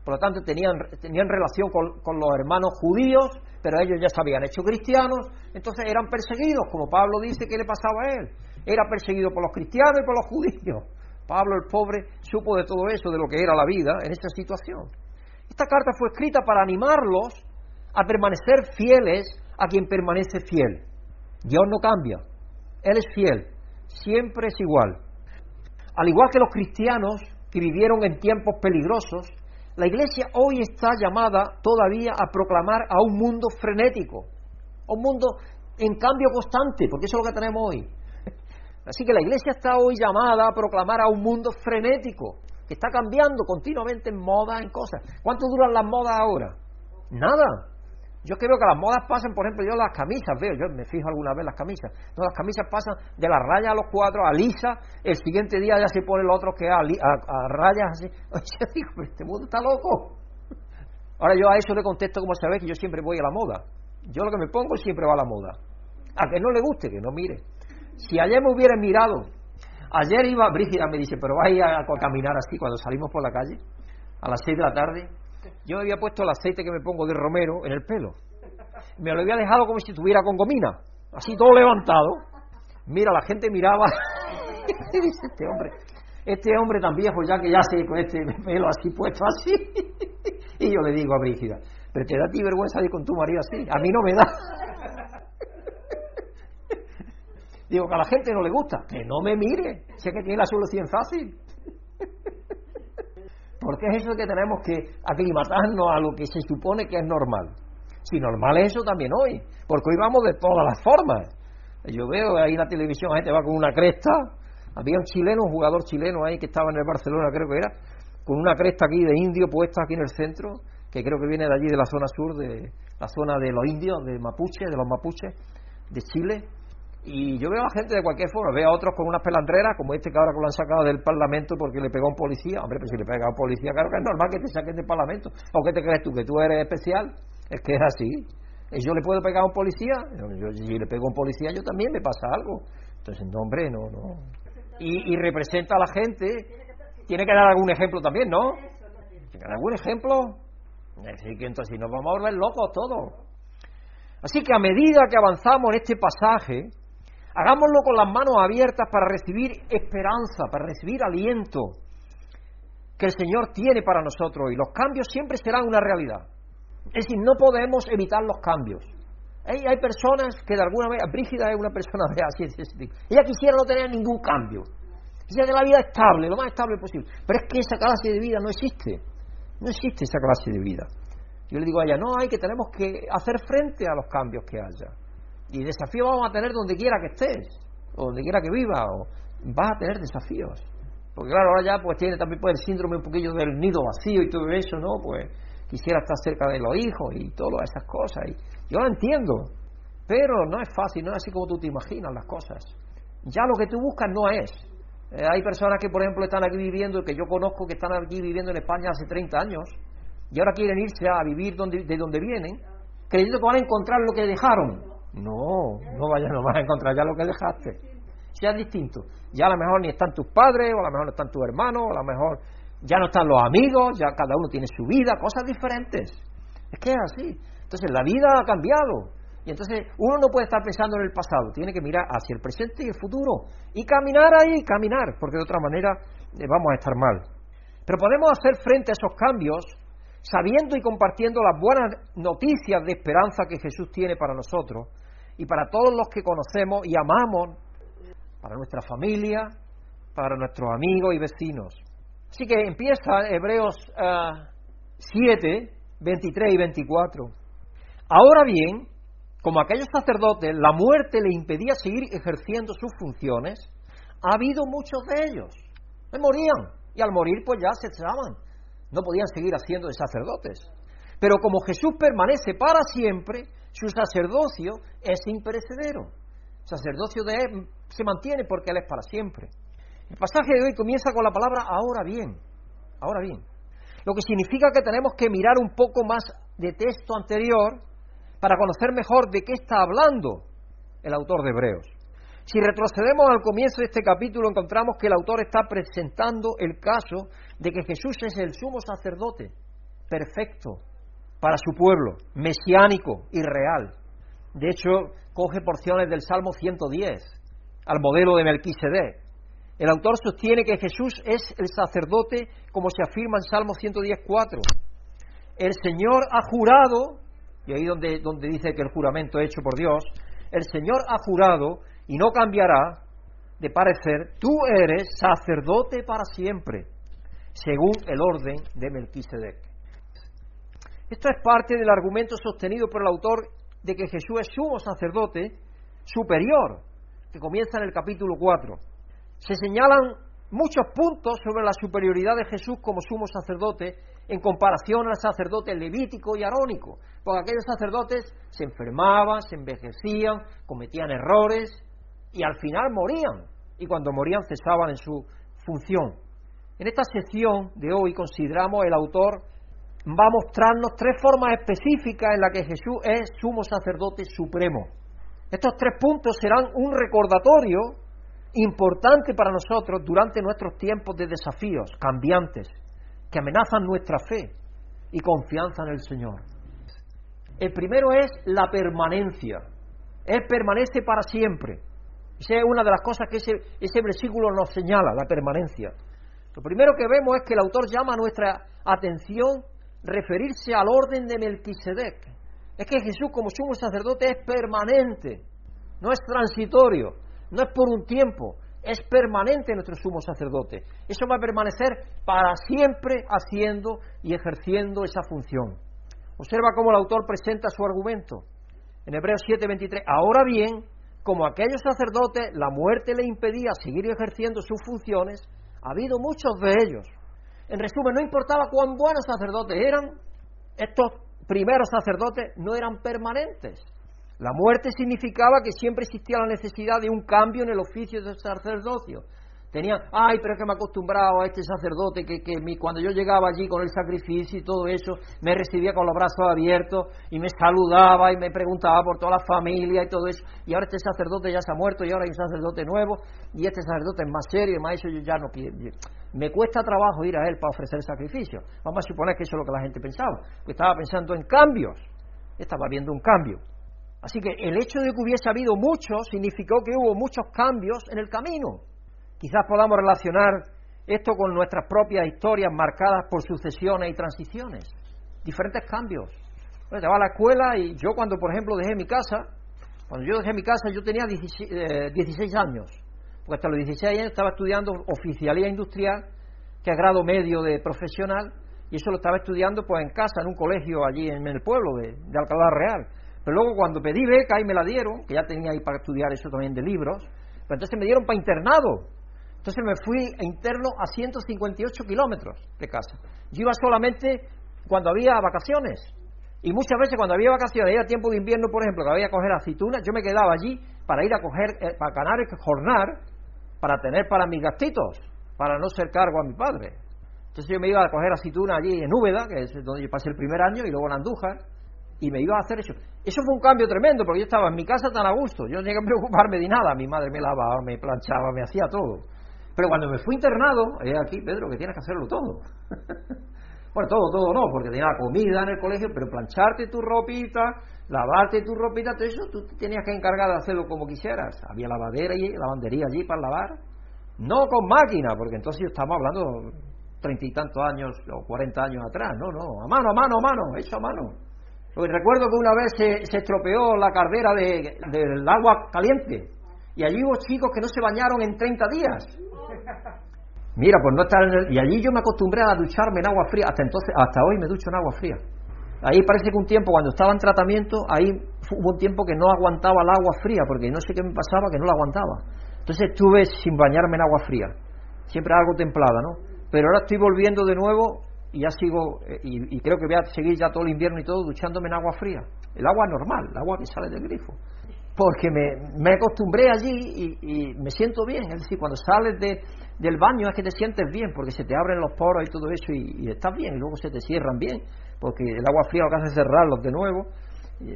por lo tanto tenían, tenían relación con, con los hermanos judíos, pero ellos ya se habían hecho cristianos, entonces eran perseguidos, como Pablo dice que le pasaba a él. Era perseguido por los cristianos y por los judíos. Pablo el pobre supo de todo eso, de lo que era la vida en esa situación. Esta carta fue escrita para animarlos a permanecer fieles a quien permanece fiel. Dios no cambia, Él es fiel, siempre es igual. Al igual que los cristianos que vivieron en tiempos peligrosos, la iglesia hoy está llamada todavía a proclamar a un mundo frenético, a un mundo en cambio constante, porque eso es lo que tenemos hoy. Así que la iglesia está hoy llamada a proclamar a un mundo frenético, está cambiando continuamente en moda, en cosas. ¿Cuánto duran las modas ahora? Nada. Yo creo que las modas pasan, por ejemplo, yo las camisas, veo, yo me fijo alguna vez las camisas. No, las camisas pasan de las rayas a los cuadros a lisa, el siguiente día ya se pone los otros que a, a, rayas así. Oye, digo, este mundo está loco. Ahora yo a eso le contesto como sabéis que yo siempre voy a la moda. Yo lo que me pongo siempre va a la moda. A que no le guste, que no mire. Si ayer me hubiera mirado Ayer iba, Brígida me dice, pero vais a, caminar así cuando salimos por la calle, a las 6 de la tarde. Yo me había puesto el aceite que me pongo de romero en el pelo. Me lo había dejado como si estuviera con gomina, así todo levantado. Mira, la gente miraba. dice este hombre, este hombre tan viejo ya que ya se con este pelo así puesto así. y yo le digo a Brígida, pero te da a ti vergüenza ir con tu marido así. A mí no me da. Digo que a la gente no le gusta. Que no me mire. Sé que tiene la solución fácil. Porque es eso que tenemos que aclimatarnos a lo que se supone que es normal. Si normal es eso también hoy. Porque hoy vamos de todas las formas. Yo veo ahí en la televisión, la gente va con una cresta. Había un chileno, un jugador chileno ahí que estaba en el Barcelona, creo que era, con una cresta aquí de indio puesta aquí en el centro, que creo que viene de allí de la zona sur, de la zona de los indios, de Mapuche, de los mapuches, de Chile y yo veo a gente de cualquier forma, veo a otros con unas pelandreras, como este que ahora lo han sacado del Parlamento porque le pegó a un policía. Hombre, pues si le pega a un policía, claro que es normal que te saquen del Parlamento. ¿O qué te crees tú? ¿Que tú eres especial? Es que es así. ¿Yo le puedo pegar a un policía? Yo, si le pego a un policía, yo también me pasa algo. Entonces, no, hombre, no, no. Y, representa a la gente. Tiene que dar algún ejemplo también, ¿no? ¿Tiene que dar algún ejemplo? Así que entonces nos vamos a volver locos todos. Así que a medida que avanzamos en este pasaje, Hagámoslo con las manos abiertas para recibir esperanza, para recibir aliento que el Señor tiene para nosotros y los cambios siempre serán una realidad. Es decir, no podemos evitar los cambios. Hay, hay personas que de alguna manera, Brígida es una persona así, ella quisiera no tener ningún cambio, quisiera que la vida estable, lo más estable posible, pero es que esa clase de vida no existe, no existe esa clase de vida. Yo le digo a ella, no, hay que tenemos que hacer frente a los cambios que haya. Y desafíos vamos a tener donde quiera que estés, o donde quiera que vivas, o vas a tener desafíos. Porque claro, ahora ya pues tiene también pues, el síndrome un poquillo del nido vacío y todo eso, ¿no? Pues quisiera estar cerca de los hijos y todas esas cosas. Y yo lo entiendo, pero no es fácil, no es así como tú te imaginas las cosas. Ya lo que tú buscas no es. Eh, hay personas que, por ejemplo, están aquí viviendo, que yo conozco que están aquí viviendo en España hace 30 años, y ahora quieren irse a vivir donde, de donde vienen, creyendo que van a encontrar lo que dejaron. No, no vayas, no a encontrar ya lo que dejaste. Es distinto. Ya a lo mejor ni están tus padres, o a lo mejor no están tus hermanos, o a lo mejor ya no están los amigos, ya cada uno tiene su vida, cosas diferentes. Es que es así. Entonces la vida ha cambiado. Y entonces uno no puede estar pensando en el pasado, tiene que mirar hacia el presente y el futuro. Y caminar ahí, caminar, porque de otra manera eh, vamos a estar mal. Pero podemos hacer frente a esos cambios sabiendo y compartiendo las buenas noticias de esperanza que Jesús tiene para nosotros y para todos los que conocemos y amamos, para nuestra familia, para nuestros amigos y vecinos. Así que empieza Hebreos 7, ah, 23 y 24. Ahora bien, como aquellos sacerdotes la muerte le impedía seguir ejerciendo sus funciones, ha habido muchos de ellos. que morían y al morir pues ya se echaban. No podían seguir haciendo de sacerdotes. Pero como Jesús permanece para siempre, su sacerdocio es imperecedero. El sacerdocio de él se mantiene porque Él es para siempre. El pasaje de hoy comienza con la palabra ahora bien. Ahora bien. Lo que significa que tenemos que mirar un poco más de texto anterior para conocer mejor de qué está hablando el autor de Hebreos. Si retrocedemos al comienzo de este capítulo, encontramos que el autor está presentando el caso de que Jesús es el sumo sacerdote perfecto para su pueblo, mesiánico y real. De hecho, coge porciones del Salmo 110 al modelo de Melquisedec. El autor sostiene que Jesús es el sacerdote, como se afirma en Salmo 110.4. El Señor ha jurado, y ahí donde, donde dice que el juramento es hecho por Dios, el Señor ha jurado y no cambiará de parecer, tú eres sacerdote para siempre, según el orden de Melquisedec. Esto es parte del argumento sostenido por el autor de que Jesús es sumo sacerdote superior, que comienza en el capítulo 4. Se señalan muchos puntos sobre la superioridad de Jesús como sumo sacerdote en comparación al sacerdote levítico y arónico, porque aquellos sacerdotes se enfermaban, se envejecían, cometían errores, y al final morían, y cuando morían cesaban en su función. En esta sección de hoy consideramos el autor va a mostrarnos tres formas específicas en las que Jesús es sumo sacerdote supremo. Estos tres puntos serán un recordatorio importante para nosotros durante nuestros tiempos de desafíos cambiantes que amenazan nuestra fe y confianza en el Señor. El primero es la permanencia. Él permanece para siempre. Esa es una de las cosas que ese, ese versículo nos señala, la permanencia. Lo primero que vemos es que el autor llama nuestra atención referirse al orden de Melquisedec. Es que Jesús como sumo sacerdote es permanente, no es transitorio, no es por un tiempo, es permanente nuestro sumo sacerdote. Eso va a permanecer para siempre haciendo y ejerciendo esa función. Observa cómo el autor presenta su argumento. En Hebreos 7:23, ahora bien, como aquellos sacerdotes la muerte le impedía seguir ejerciendo sus funciones, ha habido muchos de ellos. En resumen, no importaba cuán buenos sacerdotes eran, estos primeros sacerdotes no eran permanentes. La muerte significaba que siempre existía la necesidad de un cambio en el oficio del sacerdocio. Tenían, ay, pero es que me he acostumbrado a este sacerdote que, que cuando yo llegaba allí con el sacrificio y todo eso, me recibía con los brazos abiertos y me saludaba y me preguntaba por toda la familia y todo eso. Y ahora este sacerdote ya se ha muerto y ahora hay un sacerdote nuevo y este sacerdote es más serio y más eso yo ya no quiero. Me cuesta trabajo ir a él para ofrecer sacrificio. Vamos a suponer que eso es lo que la gente pensaba. Pues estaba pensando en cambios. Estaba viendo un cambio. Así que el hecho de que hubiese habido muchos significó que hubo muchos cambios en el camino. Quizás podamos relacionar esto con nuestras propias historias marcadas por sucesiones y transiciones, diferentes cambios. Bueno, te vas a la escuela y yo cuando, por ejemplo, dejé mi casa, cuando yo dejé mi casa yo tenía 16, 16 eh, años, porque hasta los 16 años estaba estudiando oficialía industrial, que es grado medio de profesional, y eso lo estaba estudiando pues en casa, en un colegio allí en el pueblo de, de Alcalá Real. Pero luego cuando pedí beca y me la dieron, que ya tenía ahí para estudiar eso también de libros, pues entonces me dieron para internado. Entonces me fui interno a 158 kilómetros de casa. Yo iba solamente cuando había vacaciones. Y muchas veces cuando había vacaciones, era tiempo de invierno, por ejemplo, que había que coger aceitunas, yo me quedaba allí para ir a coger, eh, para ganar el jornar, para tener para mis gastitos, para no ser cargo a mi padre. Entonces yo me iba a coger aceitunas allí en Úbeda, que es donde yo pasé el primer año, y luego en Andújar, y me iba a hacer eso. Eso fue un cambio tremendo, porque yo estaba en mi casa tan a gusto, yo no tenía que preocuparme de nada, mi madre me lavaba, me planchaba, me hacía todo. Pero cuando me fui internado, aquí, Pedro, que tienes que hacerlo todo. bueno, todo, todo no, porque tenía comida en el colegio, pero plancharte tu ropita, lavarte tu ropita, todo eso tú tenías que encargar de hacerlo como quisieras. Había lavadera y lavandería allí para lavar. No con máquina, porque entonces estamos hablando treinta y tantos años o cuarenta años atrás, no, no, a mano, a mano, a mano, hecho a mano. Recuerdo que una vez se, estropeó la caldera del agua caliente y allí hubo chicos que no se bañaron en 30 días. Mira, pues no estar en el... Y allí yo me acostumbré a ducharme en agua fría, hasta entonces, hasta hoy me ducho en agua fría. Ahí parece que un tiempo, cuando estaba en tratamiento, ahí hubo un tiempo que no aguantaba el agua fría, porque no sé qué me pasaba, que no la aguantaba. Entonces estuve sin bañarme en agua fría, siempre algo templada, ¿no? Pero ahora estoy volviendo de nuevo y ya sigo, eh, y, creo que voy a seguir ya todo el invierno y todo duchándome en agua fría. El agua normal, el agua que sale del grifo. Porque me, acostumbré allí y, me siento bien. Es decir, cuando sales de, del baño es que te sientes bien, porque se te abren los poros y todo eso y, estás bien, y luego se te cierran bien, porque el agua fría lo que hace es cerrarlos de nuevo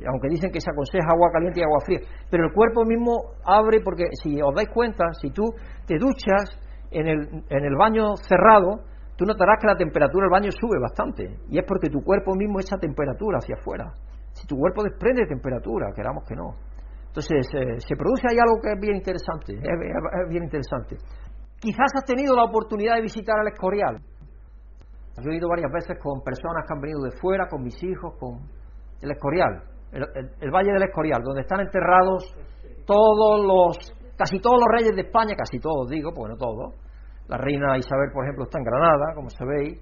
aunque dicen que se aconseja agua caliente y agua fría, pero el cuerpo mismo abre porque si os dais cuenta, si tú te duchas en el, en el baño cerrado, tú notarás que la temperatura del baño sube bastante. Y es porque tu cuerpo mismo echa temperatura hacia afuera. Si tu cuerpo desprende temperatura, queramos que no. Entonces, eh, se produce ahí algo que es bien interesante. Es, bien interesante. Quizás has tenido la oportunidad de visitar el Escorial. Yo he ido varias veces con personas que han venido de fuera, con mis hijos, con el Escorial, el Valle del Escorial, donde están enterrados todos los, casi todos los reyes de España, casi todos digo, porque no todos, la reina Isabel, por ejemplo, está en Granada, como sabéis.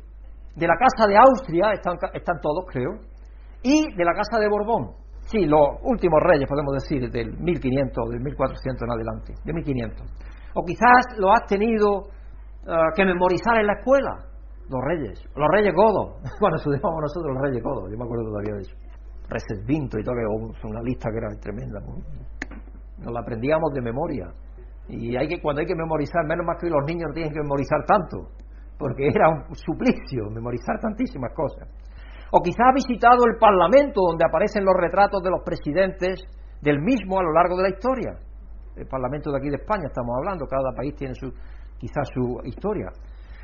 De la Casa de Austria están, están todos, creo. Y de la Casa de Borbón. Sí, los últimos reyes, podemos decir, del 1500, del 1400 en adelante, de 1500. O quizás lo has tenido eh, que memorizar en la escuela, los reyes, los reyes godos, cuando estudiábamos nosotros los reyes godos, yo me acuerdo todavía de eso. Vinto y todo, una lista que era tremenda. Nos la aprendíamos de memoria. Y hay que, cuando hay que memorizar, menos más que los niños no tienen que memorizar tanto, porque era un suplicio memorizar tantísimas cosas. O quizá ha visitado el Parlamento, donde aparecen los retratos de los presidentes del mismo a lo largo de la historia. El Parlamento de aquí de España estamos hablando, cada país tiene su, quizás su historia.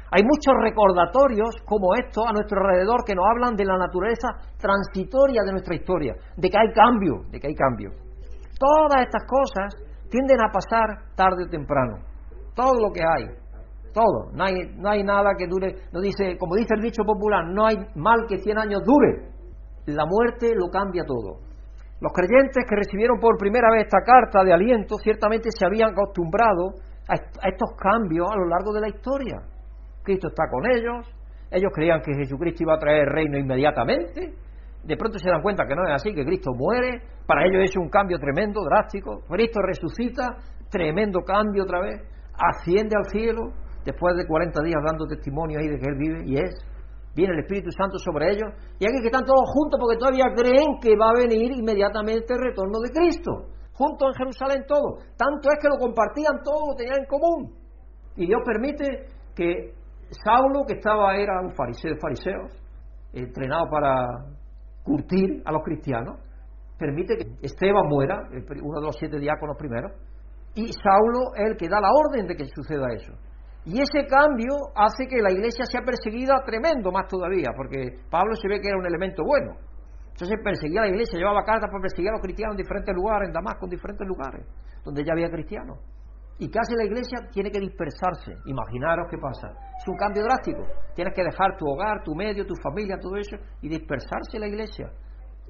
Hay muchos recordatorios como estos a nuestro alrededor que nos hablan de la naturaleza transitoria de nuestra historia, de que hay cambio, de que hay cambio. Todas estas cosas tienden a pasar tarde o temprano. Todo lo que hay, todo. No hay, no hay nada que dure, no dice, como dice el dicho popular, no hay mal que 100 años dure. La muerte lo cambia todo. Los creyentes que recibieron por primera vez esta carta de aliento ciertamente se habían acostumbrado a estos cambios a lo largo de la historia. Cristo está con ellos, ellos creían que Jesucristo iba a traer el reino inmediatamente, de pronto se dan cuenta que no es así, que Cristo muere, para ellos es un cambio tremendo, drástico, Cristo resucita, tremendo cambio otra vez, asciende al cielo, después de 40 días dando testimonio ahí de que Él vive, y es, viene el Espíritu Santo sobre ellos, y aquí que están todos juntos porque todavía creen que va a venir inmediatamente el retorno de Cristo, juntos en Jerusalén todos, tanto es que lo compartían todos, lo tenían en común, y Dios permite que Saulo, que estaba, era un fariseo de fariseos, entrenado para curtir a los cristianos, permite que Esteban muera, uno de los siete diáconos primeros, y Saulo es el que da la orden de que suceda eso. Y ese cambio hace que la iglesia sea perseguida tremendo más todavía, porque Pablo se ve que era un elemento bueno. Entonces perseguía la iglesia, llevaba cartas para perseguir a los cristianos en diferentes lugares, en Damasco, en diferentes lugares, donde ya había cristianos. ¿Y hace la iglesia? Tiene que dispersarse. Imaginaros qué pasa. Es un cambio drástico. Tienes que dejar tu hogar, tu medio, tu familia, todo eso, y dispersarse la iglesia.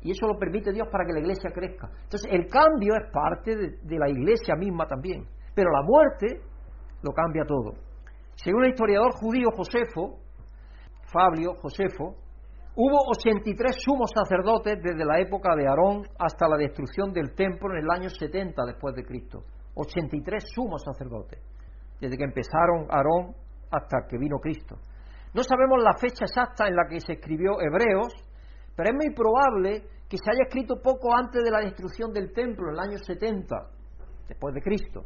Y eso lo permite Dios para que la iglesia crezca. Entonces, el cambio es parte de, la iglesia misma también. Pero la muerte lo cambia todo. Según el historiador judío Josefo, Fabio Josefo, hubo 83 sumos sacerdotes desde la época de Aarón hasta la destrucción del templo en el año 70 después de Cristo. 83 sumos sacerdotes, desde que empezaron Aarón hasta que vino Cristo. No sabemos la fecha exacta en la que se escribió Hebreos, pero es muy probable que se haya escrito poco antes de la destrucción del templo, en el año 70, después de Cristo.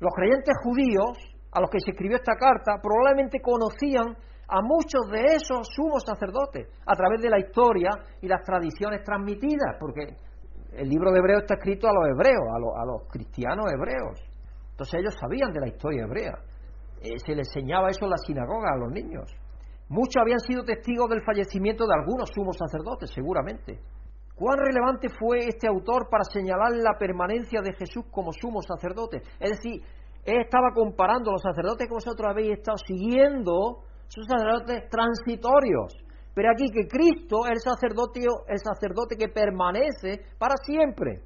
Los creyentes judíos a los que se escribió esta carta probablemente conocían a muchos de esos sumos sacerdotes a través de la historia y las tradiciones transmitidas, porque el libro de Hebreos está escrito a los hebreos, a los, cristianos hebreos. Entonces ellos sabían de la historia hebrea. Eh, se les enseñaba eso en la sinagoga a los niños. Muchos habían sido testigos del fallecimiento de algunos sumos sacerdotes, seguramente. ¿Cuán relevante fue este autor para señalar la permanencia de Jesús como sumo sacerdote? Es decir, él estaba comparando los sacerdotes que vosotros habéis estado siguiendo, son sacerdotes transitorios. Pero aquí que Cristo es el sacerdote, el sacerdote que permanece para siempre.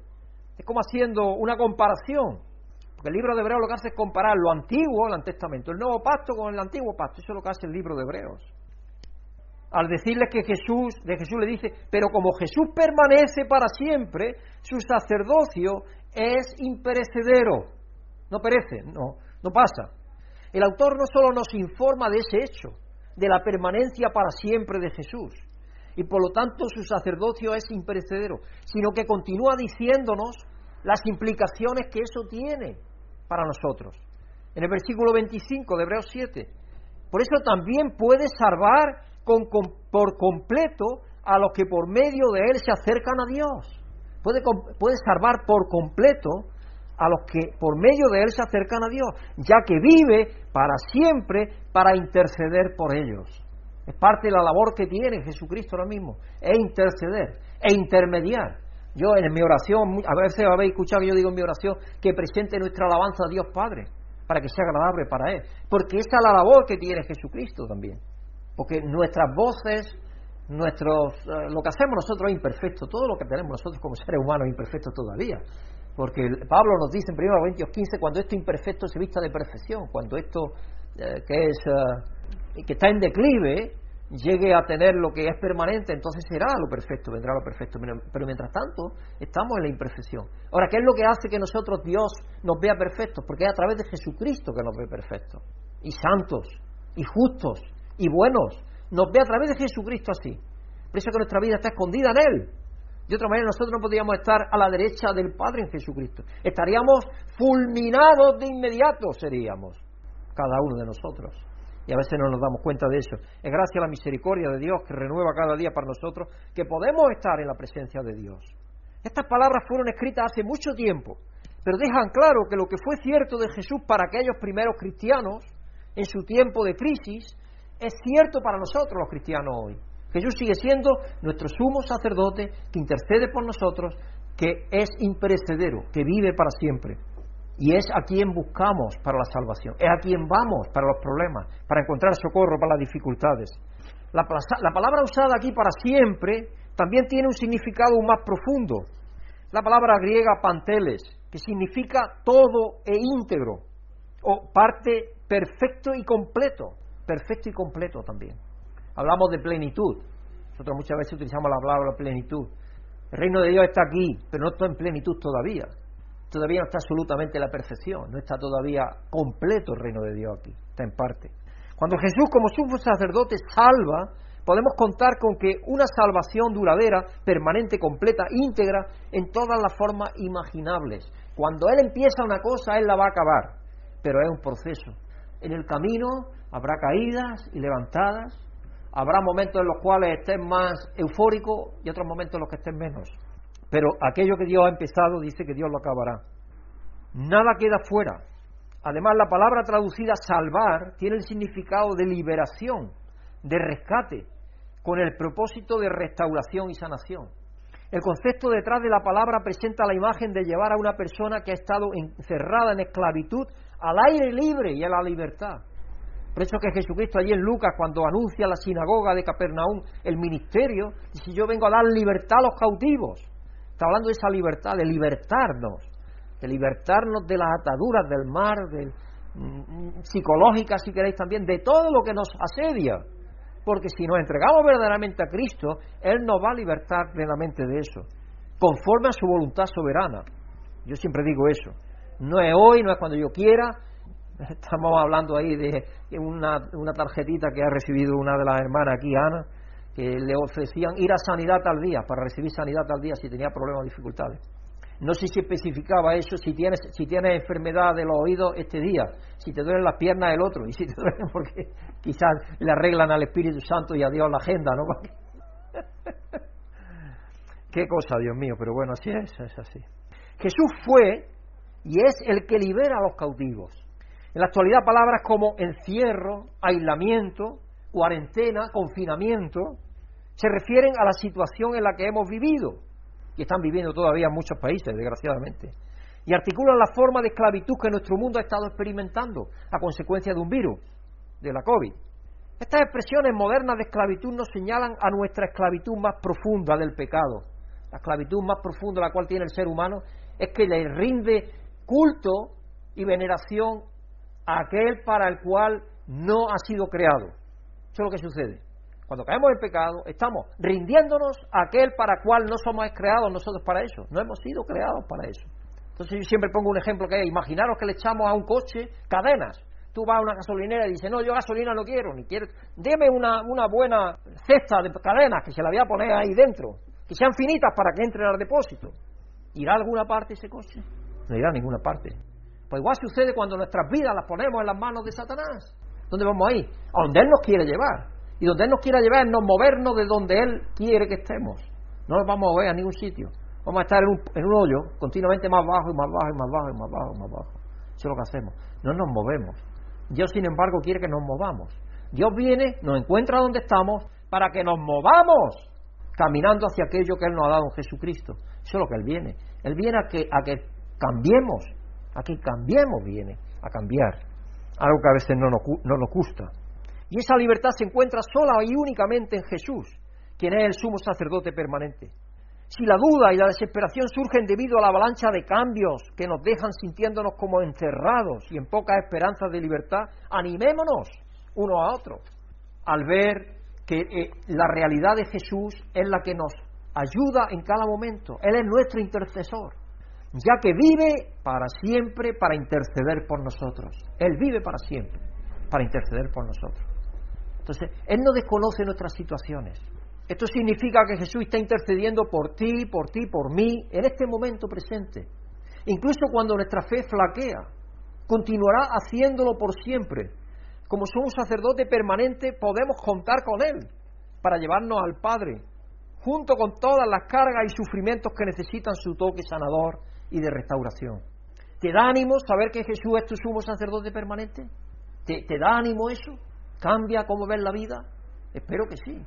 Es como haciendo una comparación. Porque el libro de Hebreos lo que hace es comparar lo antiguo, el Antiguo Testamento, el Nuevo Pacto con el Antiguo Pacto. Eso es lo que hace el libro de Hebreos al decirles que Jesús, de Jesús le dice, pero como Jesús permanece para siempre, su sacerdocio es imperecedero. No perece, no, no pasa. El autor no solo nos informa de ese hecho, de la permanencia para siempre de Jesús, y por lo tanto su sacerdocio es imperecedero, sino que continúa diciéndonos las implicaciones que eso tiene para nosotros. En el versículo 25 de Hebreos 7, por eso también puede salvar por completo a los que por medio de Él se acercan a Dios. Puede, puede salvar por completo a los que por medio de Él se acercan a Dios, ya que vive para siempre para interceder por ellos. Es parte de la labor que tiene Jesucristo ahora mismo, es interceder, e intermediar. Yo en mi oración, a veces habéis escuchado yo digo en mi oración que presente nuestra alabanza a Dios Padre, para que sea agradable para Él, porque esa es la labor que tiene Jesucristo también. Porque nuestras voces, nuestros, eh, lo que hacemos nosotros es imperfecto, todo lo que tenemos nosotros como seres humanos es imperfecto todavía. Porque Pablo nos dice en 1 Corintios 15, cuando esto imperfecto se vista de perfección, cuando esto eh, que es eh, que está en declive llegue a tener lo que es permanente, entonces será lo perfecto, vendrá lo perfecto. Pero mientras tanto, estamos en la imperfección. Ahora, ¿qué es lo que hace que nosotros Dios nos vea perfectos? Porque es a través de Jesucristo que nos ve perfectos, y santos, y justos, y buenos. Nos ve a través de Jesucristo así. Por eso que nuestra vida está escondida en Él. De otra manera, nosotros no podríamos estar a la derecha del Padre en Jesucristo. Estaríamos fulminados de inmediato, seríamos, cada uno de nosotros. Y a veces no nos damos cuenta de eso. Es gracias a la misericordia de Dios que renueva cada día para nosotros que podemos estar en la presencia de Dios. Estas palabras fueron escritas hace mucho tiempo, pero dejan claro que lo que fue cierto de Jesús para aquellos primeros cristianos en su tiempo de crisis es cierto para nosotros los cristianos hoy. Jesús sigue siendo nuestro sumo sacerdote que intercede por nosotros, que es imperecedero, que vive para siempre. Y es a quien buscamos para la salvación, es a quien vamos para los problemas, para encontrar socorro para las dificultades. La, la palabra usada aquí para siempre también tiene un significado más profundo. La palabra griega panteles, que significa todo e íntegro, o parte perfecto y completo perfecto y completo también. Hablamos de plenitud. Nosotros muchas veces utilizamos la palabra plenitud. El reino de Dios está aquí, pero no está en plenitud todavía. Todavía no está absolutamente la perfección, no está todavía completo el reino de Dios aquí, está en parte. Cuando Jesús como sumo sacerdote salva, podemos contar con que una salvación duradera, permanente, completa, íntegra, en todas las formas imaginables. Cuando Él empieza una cosa, Él la va a acabar, pero es un proceso. En el camino habrá caídas y levantadas, habrá momentos en los cuales estés más eufórico y otros momentos en los que estés menos. Pero aquello que Dios ha empezado dice que Dios lo acabará. Nada queda fuera. Además, la palabra traducida salvar tiene el significado de liberación, de rescate, con el propósito de restauración y sanación. El concepto detrás de la palabra presenta la imagen de llevar a una persona que ha estado encerrada en esclavitud al aire libre y a la libertad. Por eso que Jesucristo allí en Lucas, cuando anuncia la sinagoga de Capernaum el ministerio, dice yo vengo a dar libertad a los cautivos. Está hablando de esa libertad, de libertarnos, de libertarnos de las ataduras del mar, de, mm, psicológicas si queréis también, de todo lo que nos asedia. Porque si nos entregamos verdaderamente a Cristo, Él nos va a libertar plenamente de eso, conforme a su voluntad soberana. Yo siempre digo eso. No es hoy, no es cuando yo quiera, Estamos hablando ahí de una, una tarjetita que ha recibido una de las hermanas aquí, Ana, que le ofrecían ir a sanidad tal día, para recibir sanidad tal día si tenía problemas o dificultades. No sé si especificaba eso, si tienes, si tienes enfermedad de los oídos este día, si te duelen las piernas el otro, y si te duelen porque quizás le arreglan al Espíritu Santo y a Dios la agenda, ¿no? Qué cosa, Dios mío, pero bueno, así es, es así. Jesús fue y es el que libera a los cautivos. En la actualidad palabras como encierro, aislamiento, cuarentena, confinamiento, se refieren a la situación en la que hemos vivido y están viviendo todavía muchos países, desgraciadamente, y articulan la forma de esclavitud que nuestro mundo ha estado experimentando a consecuencia de un virus, de la COVID. Estas expresiones modernas de esclavitud nos señalan a nuestra esclavitud más profunda del pecado. La esclavitud más profunda la cual tiene el ser humano es que le rinde culto y veneración aquel para el cual no ha sido creado. Eso es lo que sucede. Cuando caemos en pecado, estamos rindiéndonos a aquel para el cual no somos creados nosotros para eso. No hemos sido creados para eso. Entonces yo siempre pongo un ejemplo que es, imaginaros que le echamos a un coche cadenas. Tú vas a una gasolinera y dices, no, yo gasolina no quiero, ni quiero. Deme una, una buena cesta de cadenas que se la voy a poner ahí dentro, que sean finitas para que entren al depósito. ¿Irá a alguna parte ese coche? No irá a ninguna parte. Pues igual sucede cuando nuestras vidas las ponemos en las manos de Satanás. ¿Dónde vamos a ir? A donde Él nos quiere llevar. Y donde Él nos quiera llevar es nos movernos de donde Él quiere que estemos. No nos vamos a mover a ningún sitio. Vamos a estar en un, en un hoyo continuamente más bajo y más bajo y más bajo y más bajo y más bajo. Eso es lo que hacemos. No nos movemos. Dios, sin embargo, quiere que nos movamos. Dios viene, nos encuentra donde estamos para que nos movamos caminando hacia aquello que Él nos ha dado en Jesucristo. Eso es lo que Él viene. Él viene a que, a que cambiemos, a que cambiemos viene, a cambiar. Algo que a veces no nos, no nos gusta. Y esa libertad se encuentra sola y únicamente en Jesús, quien es el sumo sacerdote permanente. Si la duda y la desesperación surgen debido a la avalancha de cambios que nos dejan sintiéndonos como encerrados y en pocas esperanzas de libertad, animémonos uno a otro al ver que eh, la realidad de Jesús es la que nos ayuda en cada momento. Él es nuestro intercesor, ya que vive para siempre para interceder por nosotros. Él vive para siempre para interceder por nosotros. Entonces, Él no desconoce nuestras situaciones. Esto significa que Jesús está intercediendo por ti, por ti, por mí, en este momento presente. Incluso cuando nuestra fe flaquea, continuará haciéndolo por siempre. Como somos sacerdote permanente, podemos contar con Él para llevarnos al Padre, junto con todas las cargas y sufrimientos que necesitan su toque sanador y de restauración. ¿Te da ánimo saber que Jesús es tu sumo sacerdote permanente? ¿Te, da ánimo eso? ¿Cambia cómo ves la vida? Espero que sí.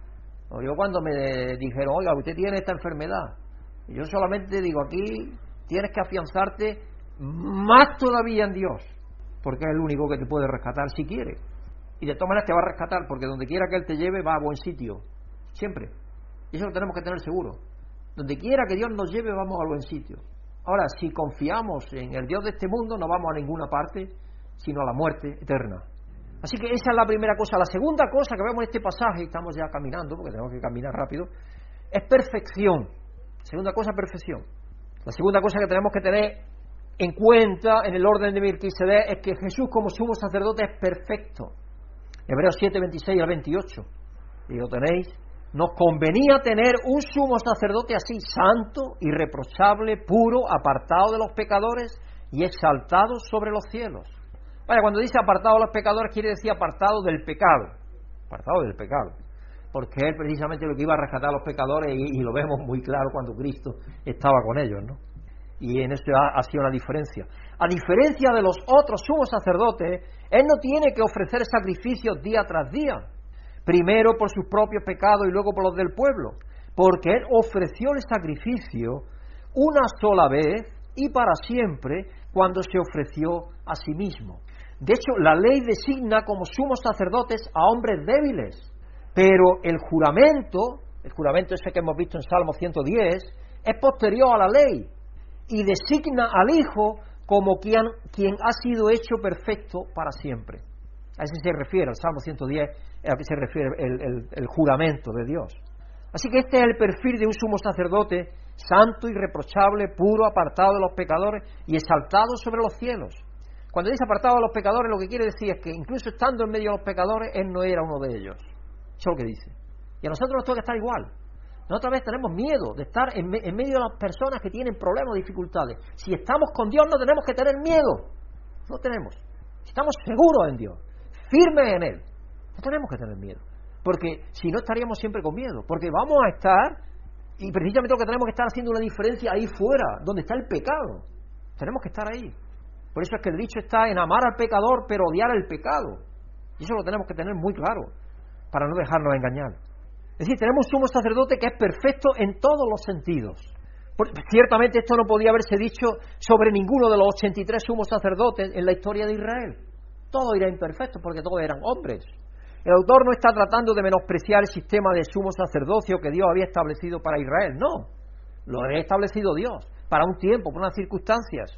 Yo cuando me dijeron, oiga, usted tiene esta enfermedad, yo solamente digo, aquí tienes que afianzarte más todavía en Dios, porque es el único que te puede rescatar si quiere. Y de todas maneras te va a rescatar, porque donde quiera que Él te lleve va a buen sitio, siempre. Y eso lo tenemos que tener seguro. Donde quiera que Dios nos lleve, vamos a buen sitio. Ahora, si confiamos en el Dios de este mundo, no vamos a ninguna parte, sino a la muerte eterna. Así que esa es la primera cosa. La segunda cosa que vemos en este pasaje, y estamos ya caminando, porque tenemos que caminar rápido, es perfección. Segunda cosa, perfección. La segunda cosa que tenemos que tener en cuenta en el orden de Melquisedec es que Jesús como sumo sacerdote es perfecto. Hebreos 7, 26 al 28. Y lo tenéis. Nos convenía tener un sumo sacerdote así, santo, irreprochable, puro, apartado de los pecadores y exaltado sobre los cielos Vaya, cuando dice apartado de los pecadores, quiere decir apartado del pecado. Apartado del pecado. Porque él precisamente lo que iba a rescatar a los pecadores, y, lo vemos muy claro cuando Cristo estaba con ellos, ¿no? Y en eso ha, ha sido la diferencia. A diferencia de los otros sumos sacerdotes, él no tiene que ofrecer sacrificios día tras día. Primero por sus propios pecados y luego por los del pueblo. Porque él ofreció el sacrificio una sola vez y para siempre cuando se ofreció a sí mismo. De hecho, la ley designa como sumos sacerdotes a hombres débiles, pero el juramento, el juramento ese que hemos visto en Salmo 110, es posterior a la ley y designa al Hijo como quien, quien ha sido hecho perfecto para siempre. A ese se refiere, el Salmo 110 es a que se refiere el, juramento de Dios. Así que este es el perfil de un sumo sacerdote santo, irreprochable, puro, apartado de los pecadores y exaltado sobre los cielos. Cuando dice apartado de los pecadores, lo que quiere decir es que incluso estando en medio de los pecadores, él no era uno de ellos. Eso es lo que dice. Y a nosotros nos toca estar igual. Nosotros a veces tenemos miedo de estar en, medio de las personas que tienen problemas dificultades. Si estamos con Dios no tenemos que tener miedo. No tenemos. Estamos seguros en Dios, firmes en Él, tenemos que tener miedo. Porque si no estaríamos siempre con miedo. Porque vamos a estar, y precisamente lo que tenemos que estar haciendo una diferencia ahí fuera, donde está el pecado. Tenemos que estar ahí. Por eso es que el dicho está en amar al pecador, pero odiar el pecado. Y eso lo tenemos que tener muy claro, para no dejarnos engañar. Es decir, tenemos un sumo sacerdote que es perfecto en todos los sentidos. ciertamente esto no podía haberse dicho sobre ninguno de los 83 sumos sacerdotes en la historia de Israel. Todos eran imperfectos porque todos eran hombres. El autor no está tratando de menospreciar el sistema de sumo sacerdocio que Dios había establecido para Israel, no. Lo había establecido Dios, para un tiempo, por unas circunstancias.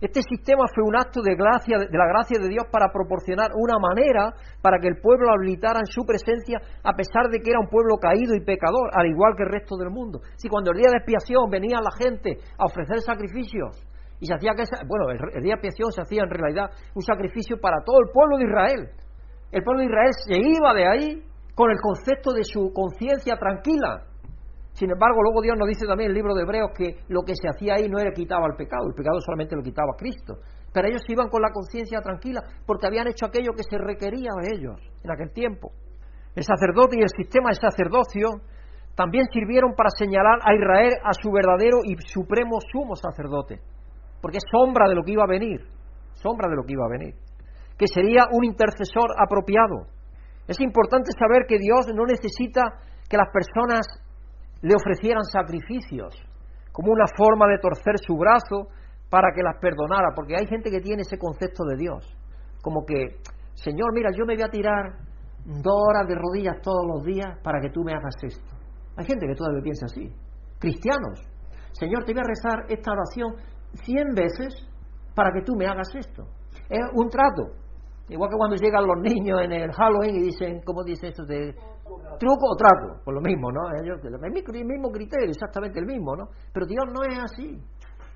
Este sistema fue un acto de, gracia, de la gracia de Dios para proporcionar una manera para que el pueblo habilitara en su presencia, a pesar de que era un pueblo caído y pecador, al igual que el resto del mundo. Si cuando el día de expiación venía la gente a ofrecer sacrificios, y se hacía que, bueno, el, el día de expiación se hacía en realidad un sacrificio para todo el pueblo de Israel. El pueblo de Israel se iba de ahí con el concepto de su conciencia tranquila, sin embargo, luego Dios nos dice también en el libro de Hebreos que lo que se hacía ahí no era quitaba el pecado, el pecado solamente lo quitaba Cristo. Pero ellos iban con la conciencia tranquila porque habían hecho aquello que se requería de ellos en aquel tiempo. El sacerdote y el sistema de sacerdocio también sirvieron para señalar a Israel a su verdadero y supremo sumo sacerdote, porque es sombra de lo que iba a venir, sombra de lo que iba a venir, que sería un intercesor apropiado. Es importante saber que Dios no necesita que las personas le ofrecieran sacrificios como una forma de torcer su brazo para que las perdonara, porque hay gente que tiene ese concepto de Dios, como que, Señor, mira, yo me voy a tirar dos horas de rodillas todos los días para que tú me hagas esto. Hay gente que todavía piensa así, cristianos, Señor, te voy a rezar esta oración cien veces para que tú me hagas esto. Es un trato, igual que cuando llegan los niños en el Halloween y dicen, ¿cómo dice eso de truco o trato, por lo mismo, ¿no? el mismo criterio, exactamente el mismo, ¿no? Pero Dios no es así.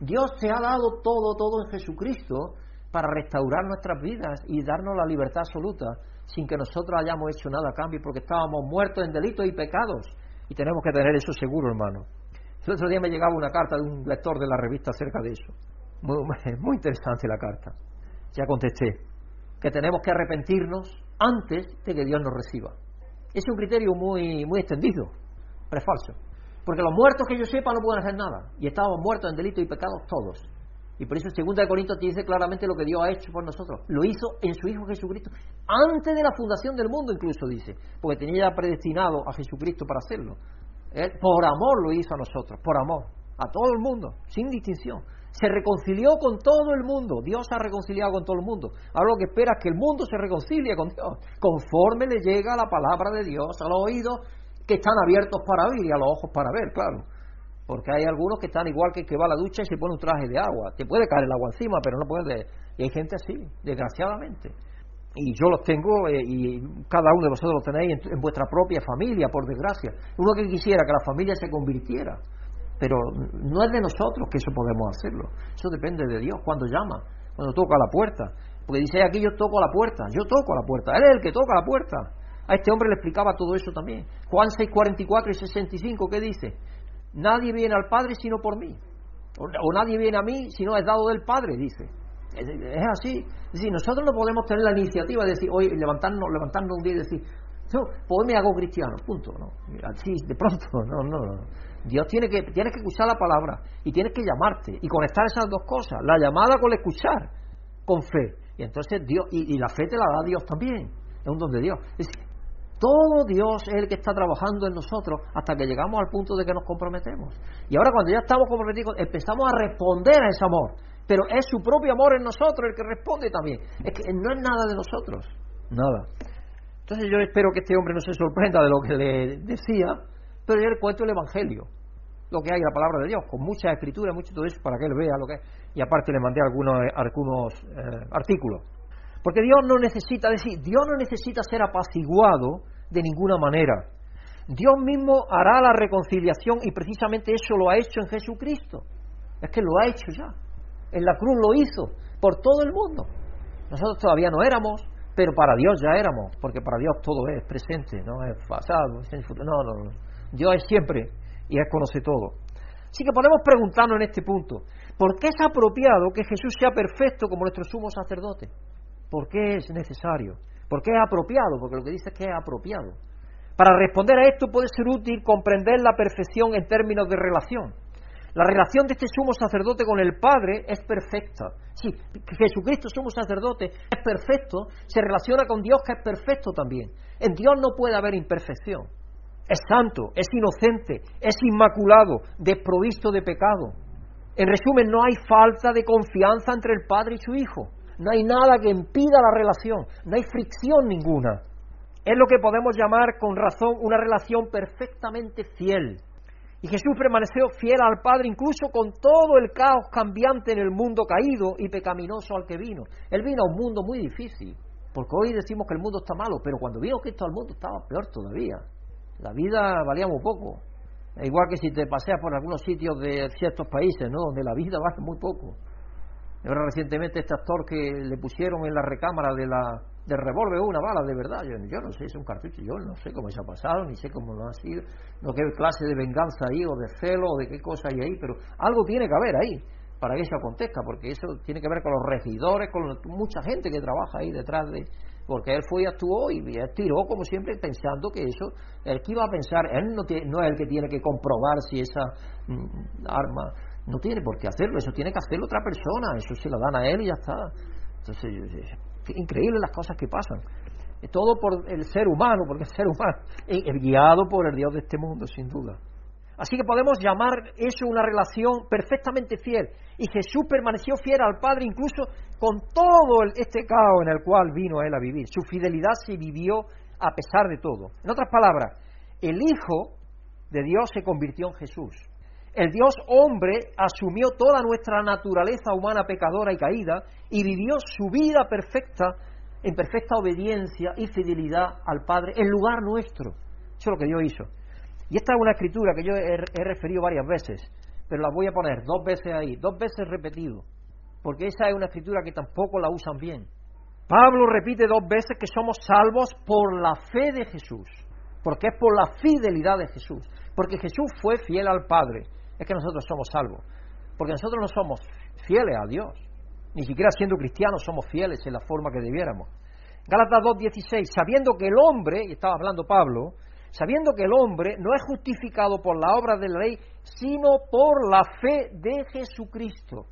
Dios se ha dado todo, todo en Jesucristo para restaurar nuestras vidas y darnos la libertad absoluta sin que nosotros hayamos hecho nada a cambio, porque estábamos muertos en delitos y pecados. Y tenemos que tener eso seguro, hermano. El otro día me llegaba una carta de un lector de la revista acerca de eso. Muy interesante la carta. Ya contesté que tenemos que arrepentirnos antes de que Dios nos reciba. Es un criterio muy, muy extendido, pero es falso. Porque los muertos que yo sepa no pueden hacer nada. Y estábamos muertos en delitos y pecados todos. Y por eso en 2 Corintios te dice claramente lo que Dios ha hecho por nosotros. Lo hizo en su Hijo Jesucristo. Antes de la fundación del mundo incluso dice. Porque tenía ya predestinado a Jesucristo para hacerlo. por amor lo hizo a nosotros. Por amor. A todo el mundo. Sin distinción se reconcilió con todo el mundo. Dios ha reconciliado con todo el mundo. Ahora lo que espera es que el mundo se reconcilie con Dios, conforme le llega la palabra de Dios a los oídos que están abiertos para oír y a los ojos para ver, claro. Porque hay algunos que están igual que el que va a la ducha y se pone un traje de agua. Te puede caer el agua encima, pero no puede. Y hay gente así, desgraciadamente. Y yo los tengo, eh, y cada uno de vosotros los tenéis en vuestra propia familia, por desgracia. Uno que quisiera que la familia se convirtiera pero no es de nosotros que eso podemos hacerlo. Eso depende de Dios cuando llama, cuando toca la puerta. Porque dice aquí yo toco la puerta, yo toco la puerta, Él es el que toca la puerta. A este hombre le explicaba todo eso también. Juan 6, 44 y 65, ¿qué dice? Nadie viene al Padre sino por mí. O, nadie viene a mí si no es dado del Padre, dice. Es, así. Es decir, nosotros no podemos tener la iniciativa de decir, hoy levantarnos, levantarnos un día y decir, no, pues me hago cristiano, punto. No. Así, de pronto, no, no, no. Dios tiene que, tienes que escuchar la palabra y tienes que llamarte y conectar esas dos cosas, la llamada con el escuchar, con fe. Y entonces Dios, y, la fe te la da Dios también, es un don de Dios. Es todo Dios es el que está trabajando en nosotros hasta que llegamos al punto de que nos comprometemos. Y ahora cuando ya estamos comprometidos, empezamos a responder a ese amor. Pero es su propio amor en nosotros el que responde también. Es que no es nada de nosotros. Nada. Entonces yo espero que este hombre no se sorprenda de lo que le decía, pero yo le cuento el Evangelio, lo que hay en la palabra de Dios, con mucha escritura, mucho todo eso, para que él vea lo que es. Y aparte le mandé algunos, algunos eh, artículos. Porque Dios no necesita decir, Dios no necesita ser apaciguado de ninguna manera. Dios mismo hará la reconciliación y precisamente eso lo ha hecho en Jesucristo. Es que lo ha hecho ya. En la cruz lo hizo por todo el mundo. Nosotros todavía no éramos, pero para Dios ya éramos, porque para Dios todo es presente, no es pasado, es futuro. No, no, no. Dios es siempre y Él conoce todo. Así que podemos preguntarnos en este punto, ¿por qué es apropiado que Jesús sea perfecto como nuestro sumo sacerdote? ¿Por qué es necesario? ¿Por qué es apropiado? Porque lo que dice es que es apropiado. Para responder a esto puede ser útil comprender la perfección en términos de relación. La relación de este sumo sacerdote con el Padre es perfecta. Sí, Jesucristo, sumo sacerdote, es perfecto, se relaciona con Dios que es perfecto también. En Dios no puede haber imperfección. Es santo, es inocente, es inmaculado, desprovisto de pecado. En resumen, no hay falta de confianza entre el Padre y su Hijo. No hay nada que impida la relación, no hay fricción ninguna. Es lo que podemos llamar con razón una relación perfectamente fiel. Y Jesús permaneció fiel al Padre incluso con todo el caos cambiante en el mundo caído y pecaminoso al que vino. Él vino a un mundo muy difícil, porque hoy decimos que el mundo está malo, pero cuando vino Cristo al mundo estaba peor todavía. La vida valía muy poco. Igual que si te paseas por algunos sitios de ciertos países, ¿no? Donde la vida vale muy poco. Ahora recientemente este actor que le pusieron en la recámara de la, del revólver una bala de verdad, yo, no sé, es un cartucho, yo no sé cómo se ha pasado, ni sé cómo lo ha sido, no qué clase de venganza ahí, o de celo, o de qué cosa hay ahí, pero algo tiene que haber ahí para que eso acontezca, porque eso tiene que ver con los regidores, con mucha gente que trabaja ahí detrás de... Porque él fue y actuó y él tiró, como siempre, pensando que eso, él que iba a pensar, él no, no es el que tiene que comprobar si esa mm, arma no tiene por qué hacerlo, eso tiene que hacerlo otra persona, eso se lo dan a él y ya está. Entonces, increíble las cosas que pasan. Todo por el ser humano, porque el ser humano es guiado por el Dios de este mundo, sin duda. Así que podemos llamar eso una relación perfectamente fiel. Y Jesús permaneció fiel al Padre incluso con todo este caos en el cual vino a él a vivir. Su fidelidad se vivió a pesar de todo. En otras palabras, el Hijo de Dios se convirtió en Jesús. El Dios hombre asumió toda nuestra naturaleza humana pecadora y caída y vivió su vida perfecta en perfecta obediencia y fidelidad al Padre en lugar nuestro. Eso es lo que Dios hizo. Y esta es una escritura que yo he, referido varias veces, pero la voy a poner dos veces ahí, dos veces repetido, porque esa es una escritura que tampoco la usan bien. Pablo repite dos veces que somos salvos por la fe de Jesús, porque es por la fidelidad de Jesús, porque Jesús fue fiel al Padre es que nosotros somos salvos. Porque nosotros no somos fieles a Dios. Ni siquiera siendo cristianos somos fieles en la forma que debiéramos. Gálatas 2.16, sabiendo que el hombre, y estaba hablando Pablo, sabiendo que el hombre no es justificado por la obra de la ley, sino por la fe de Jesucristo.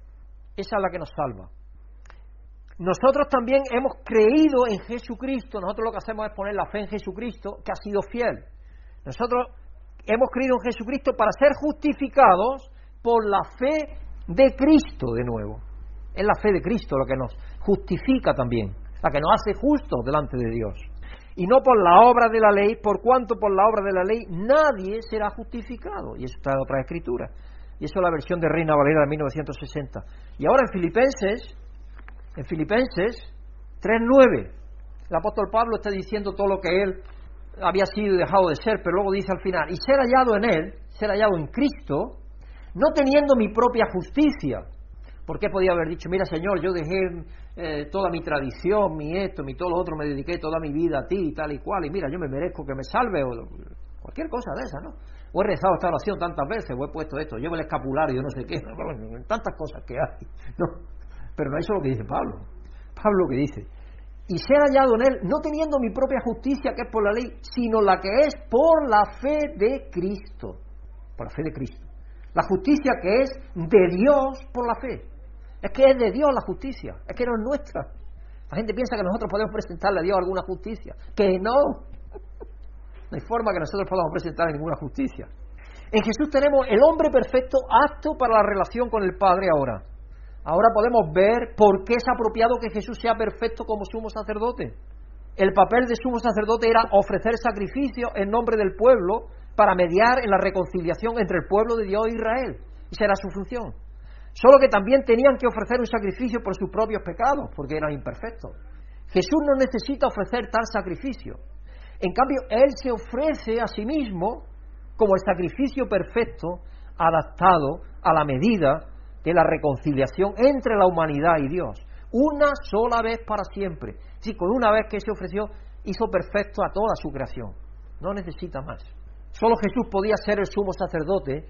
Esa es la que nos salva. Nosotros también hemos creído en Jesucristo, nosotros lo que hacemos es poner la fe en Jesucristo, que ha sido fiel. Nosotros hemos creído en Jesucristo para ser justificados por la fe de Cristo de nuevo. Es la fe de Cristo lo que nos justifica también, la que nos hace justos delante de Dios. Y no por la obra de la ley, por cuanto por la obra de la ley nadie será justificado. Y eso está en otra escritura. Y eso es la versión de Reina Valera de 1960. Y ahora en Filipenses, en Filipenses 3.9, el apóstol Pablo está diciendo todo lo que él había sido dejado de ser, pero luego dice al final, y ser hallado en Él, ser hallado en Cristo, no teniendo mi propia justicia. Porque podía haber dicho, mira Señor, yo dejé eh, toda mi tradición, mi esto, mi todo lo otro, me dediqué toda mi vida a ti y tal y cual, y mira, yo me merezco que me salve, o cualquier cosa de esa, ¿no? O he rezado esta oración tantas veces, o he puesto esto, llevo el escapulario, no sé qué, tantas cosas que hay, ¿no? Pero no eso es lo que dice Pablo. Pablo lo que dice, y ser hallado en él, no teniendo mi propia justicia que es por la ley, sino la que es por la fe de Cristo. Por la fe de Cristo. La justicia que es de Dios por la fe. Es que es de Dios la justicia, es que no es nuestra. La gente piensa que nosotros podemos presentarle a Dios alguna justicia. Que no. No hay forma que nosotros podamos presentarle ninguna justicia. En Jesús tenemos el hombre perfecto apto para la relación con el Padre ahora. Ahora podemos ver por qué es apropiado que Jesús sea perfecto como sumo sacerdote. El papel de sumo sacerdote era ofrecer sacrificio en nombre del pueblo para mediar en la reconciliación entre el pueblo de Dios e Israel. Esa era su función. Solo que también tenían que ofrecer un sacrificio por sus propios pecados, porque eran imperfectos. Jesús no necesita ofrecer tal sacrificio. En cambio, Él se ofrece a sí mismo como el sacrificio perfecto, adaptado a la medida de la reconciliación entre la humanidad y Dios, una sola vez para siempre. Sí, con una vez que se ofreció, hizo perfecto a toda su creación. No necesita más. Solo Jesús podía ser el sumo sacerdote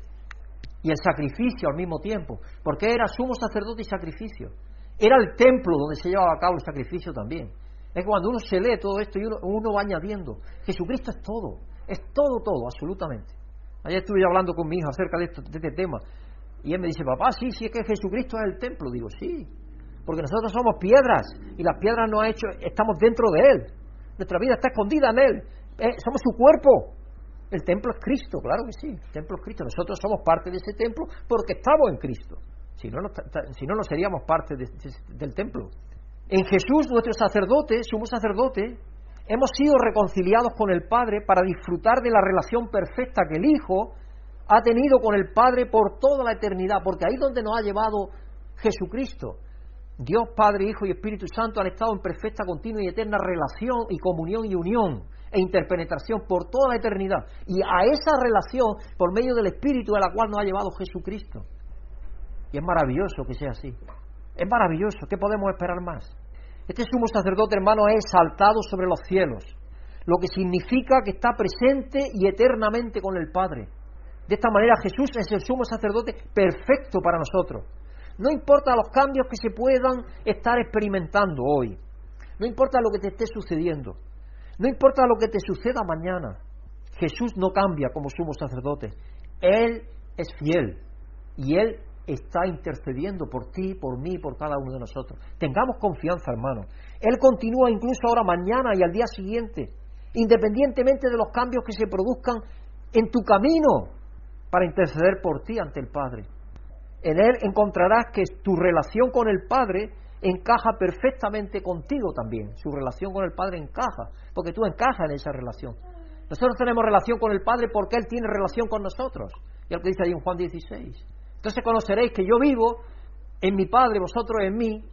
y el sacrificio al mismo tiempo, porque era sumo sacerdote y sacrificio. Era el templo donde se llevaba a cabo el sacrificio también. Es cuando uno se lee todo esto y uno, uno va añadiendo, Jesucristo es todo, es todo, todo, absolutamente. Ayer estuve hablando con mi hijo acerca de, esto, de este tema y él me dice, papá, sí, sí, es que Jesucristo es el templo. Digo, sí, porque nosotros somos piedras y las piedras no ha hecho, estamos dentro de Él. Nuestra vida está escondida en Él. Eh, somos su cuerpo. El templo es Cristo, claro que sí, el templo es Cristo. Nosotros somos parte de ese templo porque estamos en Cristo. Si no, no, si no, no seríamos parte del templo. En Jesús, nuestro sacerdote, sumo sacerdote, hemos sido reconciliados con el Padre para disfrutar de la relación perfecta que el Hijo ha tenido con el Padre por toda la eternidad, porque ahí es donde nos ha llevado Jesucristo. Dios Padre, Hijo y Espíritu Santo han estado en perfecta, continua y eterna relación y comunión y unión e interpenetración por toda la eternidad. Y a esa relación, por medio del Espíritu a la cual nos ha llevado Jesucristo. Y es maravilloso que sea así. Es maravilloso. ¿Qué podemos esperar más? Este sumo sacerdote, hermano, es exaltado sobre los cielos, lo que significa que está presente y eternamente con el Padre. De esta manera Jesús es el sumo sacerdote perfecto para nosotros. No importa los cambios que se puedan estar experimentando hoy. No importa lo que te esté sucediendo. No importa lo que te suceda mañana. Jesús no cambia como sumo sacerdote. Él es fiel. Y Él está intercediendo por ti, por mí, por cada uno de nosotros. Tengamos confianza, hermano. Él continúa incluso ahora mañana y al día siguiente, independientemente de los cambios que se produzcan en tu camino para interceder por ti ante el Padre. En Él encontrarás que tu relación con el Padre encaja perfectamente contigo también. Su relación con el Padre encaja, porque tú encajas en esa relación. Nosotros tenemos relación con el Padre porque Él tiene relación con nosotros. Y lo que dice ahí en Juan 16. Entonces conoceréis que yo vivo en mi Padre, vosotros en mí,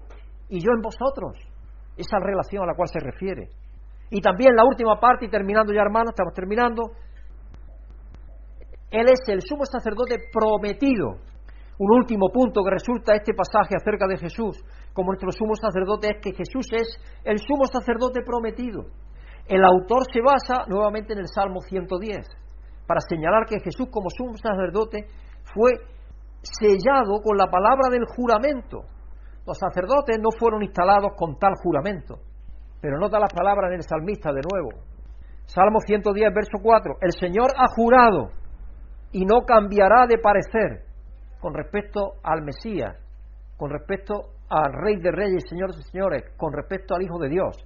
y yo en vosotros. Esa relación a la cual se refiere. Y también la última parte, y terminando ya hermanos, estamos terminando, Él es el sumo sacerdote prometido un último punto que resulta este pasaje acerca de Jesús como nuestro sumo sacerdote es que Jesús es el sumo sacerdote prometido. El autor se basa nuevamente en el Salmo 110 para señalar que Jesús como sumo sacerdote fue sellado con la palabra del juramento. Los sacerdotes no fueron instalados con tal juramento, pero nota las palabras en el salmista de nuevo. Salmo 110, verso 4. El Señor ha jurado y no cambiará de parecer con respecto al Mesías, con respecto al Rey de Reyes, Señores y Señores, con respecto al Hijo de Dios.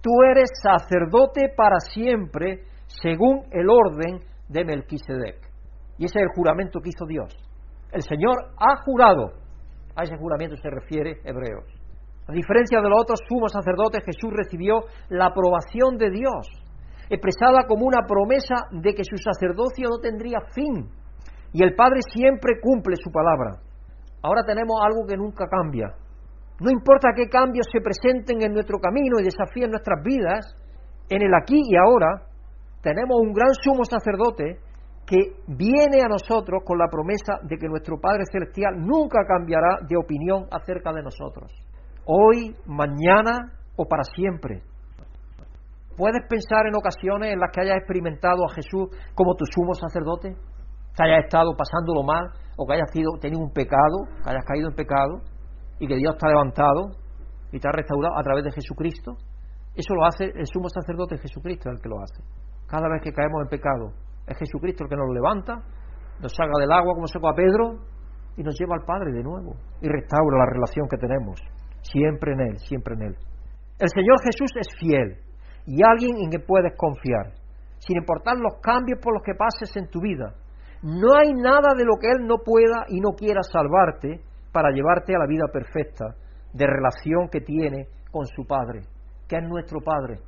Tú eres sacerdote para siempre, según el orden de Melquisedec. Y ese es el juramento que hizo Dios. El Señor ha jurado. A ese juramento se refiere Hebreos. A diferencia de los otros sumos sacerdotes, Jesús recibió la aprobación de Dios, expresada como una promesa de que su sacerdocio no tendría fin y el Padre siempre cumple su palabra. Ahora tenemos algo que nunca cambia. No importa qué cambios se presenten en nuestro camino y desafíen nuestras vidas, en el aquí y ahora tenemos un gran sumo sacerdote que viene a nosotros con la promesa de que nuestro Padre Celestial nunca cambiará de opinión acerca de nosotros. Hoy, mañana o para siempre. ¿Puedes pensar en ocasiones en las que hayas experimentado a Jesús como tu sumo sacerdote? Que hayas estado pasándolo mal o que hayas sido, tenido un pecado, que hayas caído en pecado y que Dios te ha levantado y te ha restaurado a través de Jesucristo. Eso lo hace el sumo sacerdote Jesucristo, el que lo hace. Cada vez que caemos en pecado, es Jesucristo el que nos levanta, nos saca del agua como sacó a Pedro y nos lleva al Padre de nuevo y restaura la relación que tenemos. Siempre en Él, siempre en Él. El Señor Jesús es fiel y alguien en quien puedes confiar, sin importar los cambios por los que pases en tu vida. No hay nada de lo que Él no pueda y no quiera salvarte para llevarte a la vida perfecta de relación que tiene con su Padre, que es nuestro Padre.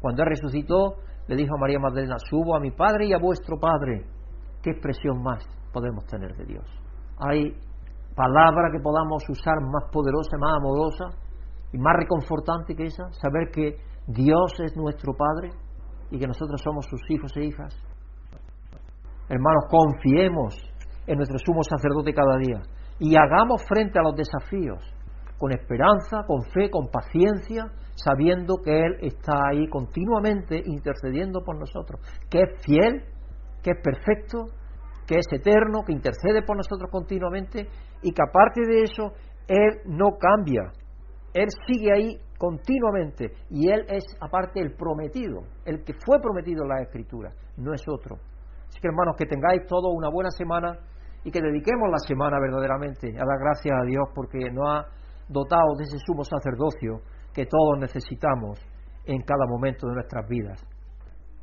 Cuando Él resucitó, le dijo a María Magdalena, subo a mi Padre y a vuestro Padre. ¿Qué expresión más podemos tener de Dios? Hay palabra que podamos usar más poderosa, más amorosa y más reconfortante que esa, saber que Dios es nuestro Padre y que nosotros somos sus hijos e hijas. Hermanos, confiemos en nuestro sumo sacerdote cada día y hagamos frente a los desafíos con esperanza, con fe, con paciencia, sabiendo que Él está ahí continuamente intercediendo por nosotros, que es fiel que es perfecto, que es eterno, que intercede por nosotros continuamente y que aparte de eso, Él no cambia, Él sigue ahí continuamente y Él es aparte el prometido, el que fue prometido en la Escritura, no es otro. Hermanos, que tengáis todos una buena semana y que dediquemos la semana verdaderamente a dar gracias a Dios porque nos ha dotado de ese sumo sacerdocio que todos necesitamos en cada momento de nuestras vidas.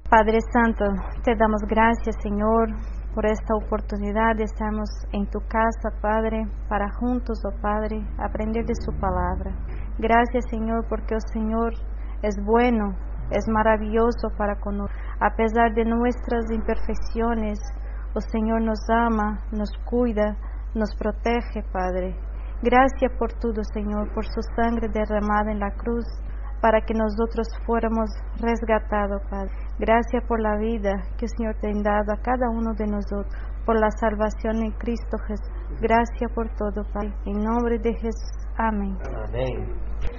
Padre Santo, te damos gracias, Señor, por esta oportunidad de estarmos en tu casa, Padre, para juntos, oh Padre, aprender de su palabra. Gracias, Señor, porque el Señor es bueno, es maravilloso para con nosotros. A pesar de nuestras imperfecciones, el Señor nos ama, nos cuida, nos protege, Padre. Gracias por todo, Señor, por su sangre derramada en la cruz, para que nosotros fuéramos resgatados, Padre. Gracias por la vida que el Señor te ha dado a cada uno de nosotros, por la salvación en Cristo Jesús. Gracias por todo, Padre. En nombre de Jesús. Amén. Amén.